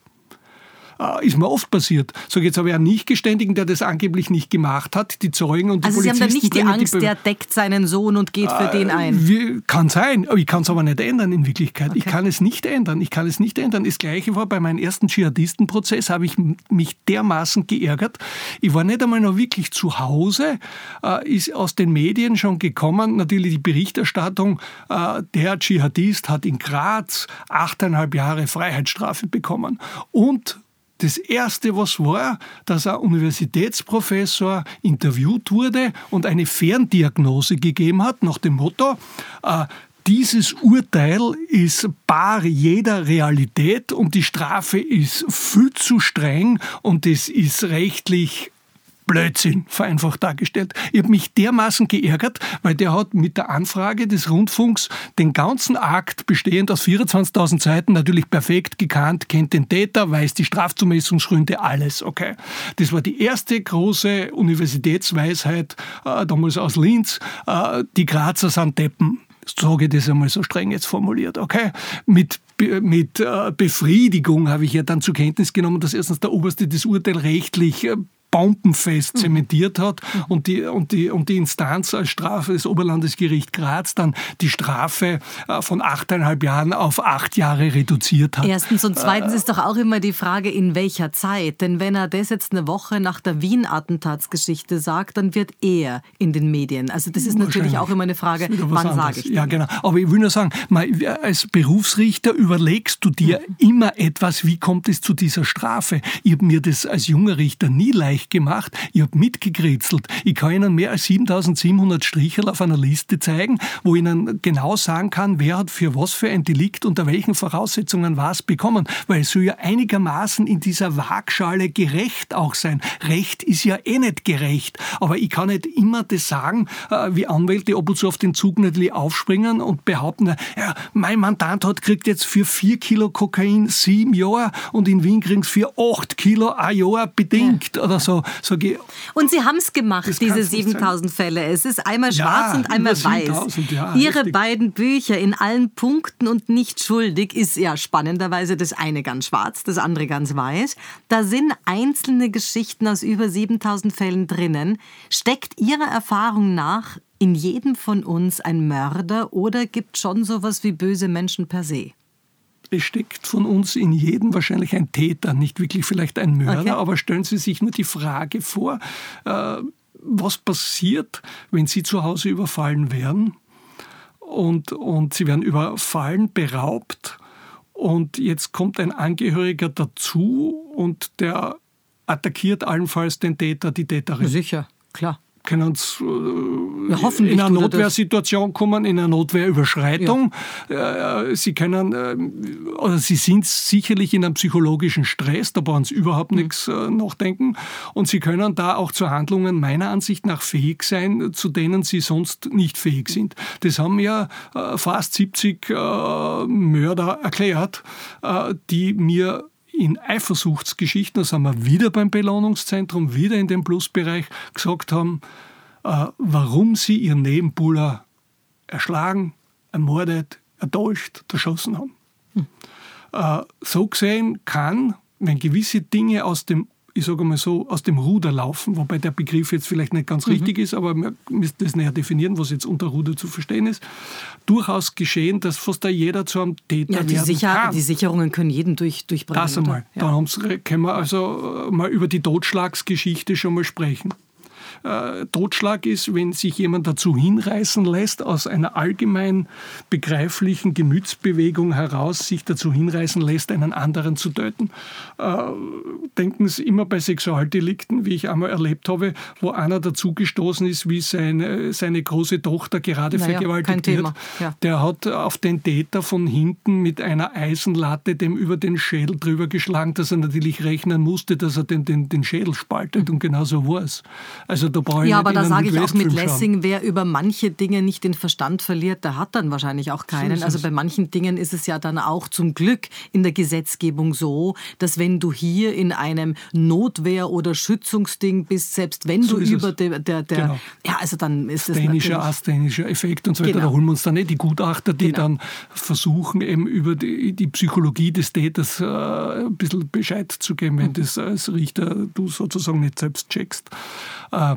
Äh, ist mir oft passiert. So jetzt aber einen Nicht-Geständigen, der das angeblich nicht gemacht hat, die Zeugen und die also Polizisten. Also Sie haben da nicht die Angst, die der deckt seinen Sohn und geht für äh, den ein? Wie, kann sein, aber ich kann es aber nicht ändern in Wirklichkeit. Okay. Ich kann es nicht ändern. Ich kann es nicht ändern. Das Gleiche war bei meinem ersten Dschihadistenprozess, habe ich mich dermaßen geärgert. Ich war nicht einmal noch wirklich zu Hause, äh, ist aus den Medien schon gekommen, natürlich die Berichterstattung, äh, der Dschihadist hat in Graz achteinhalb Jahre Freiheitsstrafe bekommen. Und das Erste, was war, dass ein Universitätsprofessor interviewt wurde und eine Ferndiagnose gegeben hat nach dem Motto, äh, dieses Urteil ist bar jeder Realität und die Strafe ist viel zu streng und es ist rechtlich Blödsinn, vereinfacht dargestellt. Ich habe mich dermaßen geärgert, weil der hat mit der Anfrage des Rundfunks den ganzen Akt bestehend aus 24.000 Seiten natürlich perfekt gekannt, kennt den Täter, weiß die Strafzumessungsgründe, alles, okay. Das war die erste große Universitätsweisheit, äh, damals aus Linz, äh, die Grazer sind Deppen. Sage ich das einmal so streng jetzt formuliert, okay? Mit mit äh, Befriedigung habe ich ja dann zur Kenntnis genommen, dass erstens der Oberste das Urteil rechtlich äh, bombenfest zementiert hat und die, und, die, und die Instanz als Strafe des Oberlandesgericht Graz dann die Strafe äh, von achteinhalb Jahren auf acht Jahre reduziert hat. Erstens und zweitens äh, ist doch auch immer die Frage, in welcher Zeit. Denn wenn er das jetzt eine Woche nach der Wien-Attentatsgeschichte sagt, dann wird er in den Medien. Also das ist natürlich auch immer eine Frage, wann sage ich. Ja, genau. Aber ich will nur sagen, als Berufsrichter überlegst du dir mhm. immer etwas, wie kommt es zu dieser Strafe. Ich habe mir das als junger Richter nie leicht gemacht. Ich habe mitgekritzelt. Ich kann Ihnen mehr als 7700 Strichel auf einer Liste zeigen, wo ich Ihnen genau sagen kann, wer hat für was für ein Delikt unter welchen Voraussetzungen was bekommen. Weil es soll ja einigermaßen in dieser Waagschale gerecht auch sein. Recht ist ja eh nicht gerecht. Aber ich kann nicht immer das sagen, äh, wie Anwälte ob und zu auf den Zug nicht aufspringen und behaupten, ja, mein Mandant hat kriegt jetzt für vier Kilo Kokain sieben Jahre und in Wien kriegen sie für acht Kilo ein Jahr bedingt ja. oder so. Sag ich, und Sie haben es gemacht, diese 7000 Fälle. Es ist einmal schwarz ja, und einmal weiß. Ja, Ihre richtig. beiden Bücher in allen Punkten und nicht schuldig ist ja spannenderweise das eine ganz schwarz, das andere ganz weiß. Da sind einzelne Geschichten aus über 7000 Fällen drinnen. Steckt Ihrer Erfahrung nach in jedem von uns ein Mörder oder gibt schon sowas wie böse Menschen per se? Es steckt von uns in jedem wahrscheinlich ein Täter, nicht wirklich vielleicht ein Mörder, okay. aber stellen Sie sich nur die Frage vor, äh, was passiert, wenn Sie zu Hause überfallen werden und, und Sie werden überfallen, beraubt und jetzt kommt ein Angehöriger dazu und der attackiert allenfalls den Täter, die Täterin. Sicher, klar können äh, in eine Notwehrsituation kommen, in eine Notwehrüberschreitung. Ja. Äh, sie können, äh, oder sie sind sicherlich in einem psychologischen Stress, da brauchen sie überhaupt mhm. nichts äh, nachdenken. Und sie können da auch zu Handlungen meiner Ansicht nach fähig sein, zu denen sie sonst nicht fähig sind. Das haben ja äh, fast 70 äh, Mörder erklärt, die mir in Eifersuchtsgeschichten, da sind wir wieder beim Belohnungszentrum, wieder in dem Plusbereich, gesagt haben, äh, warum sie ihren Nebenbuhler erschlagen, ermordet, erdolcht, erschossen haben. Hm. Äh, so gesehen kann, wenn gewisse Dinge aus dem ich sage mal so, aus dem Ruder laufen, wobei der Begriff jetzt vielleicht nicht ganz mhm. richtig ist, aber wir müssen das näher definieren, was jetzt unter Ruder zu verstehen ist, durchaus geschehen, dass fast da jeder zu einem Täter ja, die werden Sicher kann. Die Sicherungen können jeden durch, durchbrechen. Das einmal. Ja. Dann können wir also mal über die Totschlagsgeschichte schon mal sprechen äh, Totschlag ist, wenn sich jemand dazu hinreißen lässt, aus einer allgemein begreiflichen Gemütsbewegung heraus sich dazu hinreißen lässt, einen anderen zu töten. Äh, denken Sie immer bei Sexualdelikten, wie ich einmal erlebt habe, wo einer dazugestoßen ist, wie seine, seine große Tochter gerade naja, vergewaltigt wird. Ja. Der hat auf den Täter von hinten mit einer Eisenlatte dem über den Schädel drüber geschlagen, dass er natürlich rechnen musste, dass er den, den, den Schädel spaltet. Mhm. Und genau so war es. Also da brauche ich Ja, aber da sage ich auch mit Lessing, schauen. wer über manche Dinge nicht den Verstand verliert, der hat dann wahrscheinlich auch keinen. So also bei manchen Dingen ist es ja dann auch zum Glück in der Gesetzgebung so, dass wenn du hier in einem Notwehr- oder Schützungsding bist, selbst wenn so du über der, der, der genau. ja, also dann ist es Dänischer, asthenischer Effekt und so weiter, genau. da holen wir uns dann nicht die Gutachter, die genau. dann versuchen, eben über die, die Psychologie des Täters äh, ein bisschen Bescheid zu geben, wenn mhm. das als Richter du sozusagen nicht selbst checkst. Äh,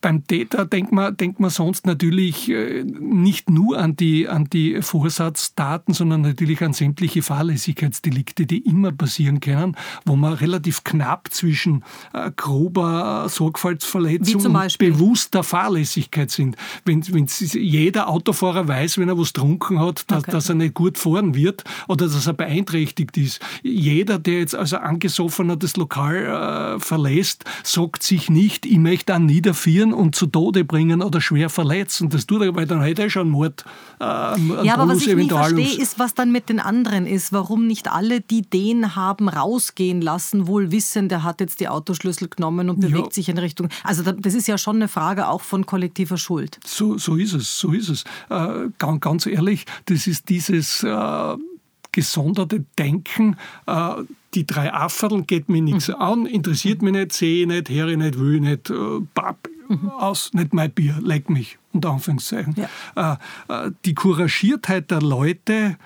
beim Täter denkt man, denkt man sonst natürlich äh, nicht nur an die, an die Vorsatztaten, sondern natürlich an sämtliche Fahrlässigkeitsdelikte, die immer passieren können, wo man relativ knapp zwischen äh, grober Sorgfaltsverletzung und bewusster Fahrlässigkeit sind. Wenn, wenn jeder Autofahrer weiß, wenn er was trunken hat, dass, okay. dass er nicht gut fahren wird oder dass er beeinträchtigt ist. Jeder, der jetzt also angesoffener das Lokal äh, verlässt, sagt sich nicht, ich möchte an nieder fotografieren und zu Tode bringen oder schwer verletzen. Das tut er, weil dann hätte er schon Mord. Äh, ja, aber was ich nicht verstehe, ist, was dann mit den anderen ist. Warum nicht alle, die den haben rausgehen lassen, wohl wissen, der hat jetzt die Autoschlüssel genommen und bewegt ja. sich in Richtung. Also das ist ja schon eine Frage auch von kollektiver Schuld. So, so ist es, so ist es. Äh, ganz, ganz ehrlich, das ist dieses äh, gesonderte Denken, äh, die drei Afferl geht mir nichts mhm. an, interessiert mich nicht, sehe ich nicht, höre ich nicht, will ich nicht, äh, papp, mhm. aus, nicht mein Bier, leck mich, unter Anführungszeichen. Ja. Äh, äh, die Couragiertheit der Leute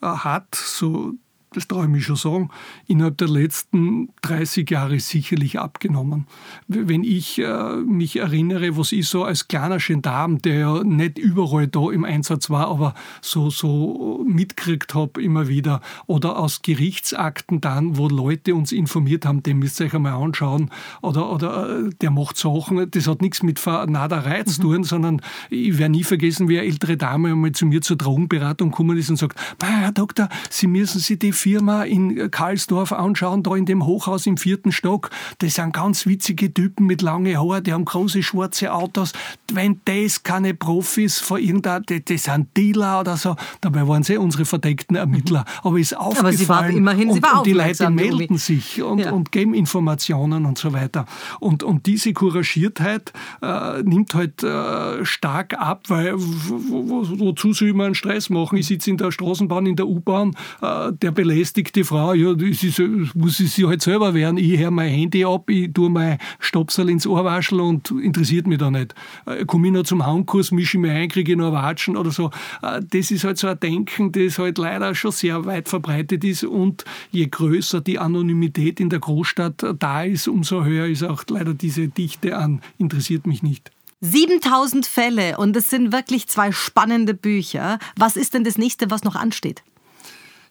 äh, hat, so das traue ich mich schon sagen, innerhalb der letzten 30 Jahre sicherlich abgenommen. Wenn ich äh, mich erinnere, was ich so als kleiner Gendarm, der ja nicht überall da im Einsatz war, aber so, so mitkriegt habe immer wieder, oder aus Gerichtsakten dann, wo Leute uns informiert haben, den müsst ihr euch einmal anschauen, oder, oder äh, der macht Sachen, das hat nichts mit Vernaderei zu mhm. tun, mhm. sondern ich werde nie vergessen, wie eine ältere Dame einmal zu mir zur Drogenberatung gekommen ist und sagt, Herr Doktor, Sie müssen sich die Firma in Karlsdorf anschauen, da in dem Hochhaus im vierten Stock. Das sind ganz witzige Typen mit langen Haaren, die haben große schwarze Autos. Wenn das keine Profis von irgendeiner, die sind Dealer oder so, dabei waren sie unsere verdeckten Ermittler. Mhm. Aber ist aufgefallen. Aber sie war immerhin, und, sie war und die Leute melden sich und, ja. und geben Informationen und so weiter. Und, und diese Couragiertheit äh, nimmt halt äh, stark ab, weil wo, wo, wozu soll man einen Stress machen? Ich sitze in der Straßenbahn, in der U-Bahn, äh, der belästigte Frau, ja, das ist, muss ich sie halt selber werden. Ich höre mein Handy ab, ich tue mein Stopsel ins Ohrwaschel und interessiert mich da nicht. Äh, Komme ich noch zum Haunkurs, mische ich mich ein, kriege ich noch Watschen oder so. Äh, das ist halt so ein Denken, das halt leider schon sehr weit verbreitet ist und je größer die Anonymität in der Großstadt da ist, umso höher ist auch leider diese Dichte an interessiert mich nicht. 7000 Fälle und es sind wirklich zwei spannende Bücher. Was ist denn das nächste, was noch ansteht?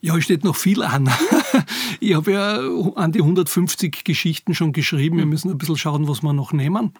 Ja, es steht noch viel an. Ich habe ja an die 150 Geschichten schon geschrieben. Wir müssen ein bisschen schauen, was wir noch nehmen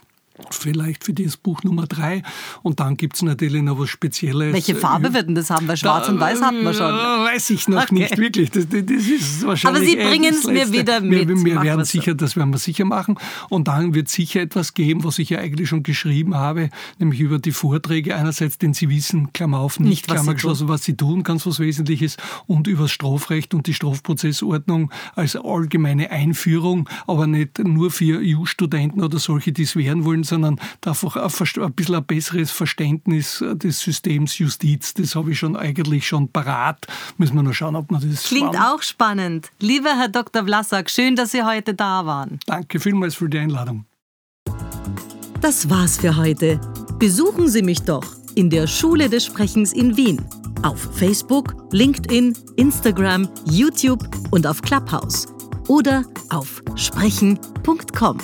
vielleicht für das Buch Nummer drei. Und dann gibt es natürlich noch was Spezielles. Welche Farbe wird denn das haben? Weil Schwarz da, und Weiß hatten wir schon. Weiß ich noch okay. nicht wirklich. Das, das, ist wahrscheinlich Aber Sie bringen es mir wieder mit. Wir, wir werden sicher, das werden wir sicher machen. Und dann wird es sicher etwas geben, was ich ja eigentlich schon geschrieben habe, nämlich über die Vorträge einerseits, denn Sie wissen, Klammer auf, nicht, nicht Klammer geschlossen, was Sie tun, ganz was Wesentliches, und über das Strafrecht und die Strafprozessordnung als allgemeine Einführung, aber nicht nur für EU-Studenten oder solche, die es werden wollen, sondern einfach ein bisschen ein besseres Verständnis des Systems Justiz. Das habe ich schon eigentlich schon parat. Müssen wir noch schauen, ob man das Klingt spannend. auch spannend. Lieber Herr Dr. Vlasak, schön, dass Sie heute da waren. Danke vielmals für die Einladung. Das war's für heute. Besuchen Sie mich doch in der Schule des Sprechens in Wien. Auf Facebook, LinkedIn, Instagram, YouTube und auf Clubhouse. Oder auf sprechen.com.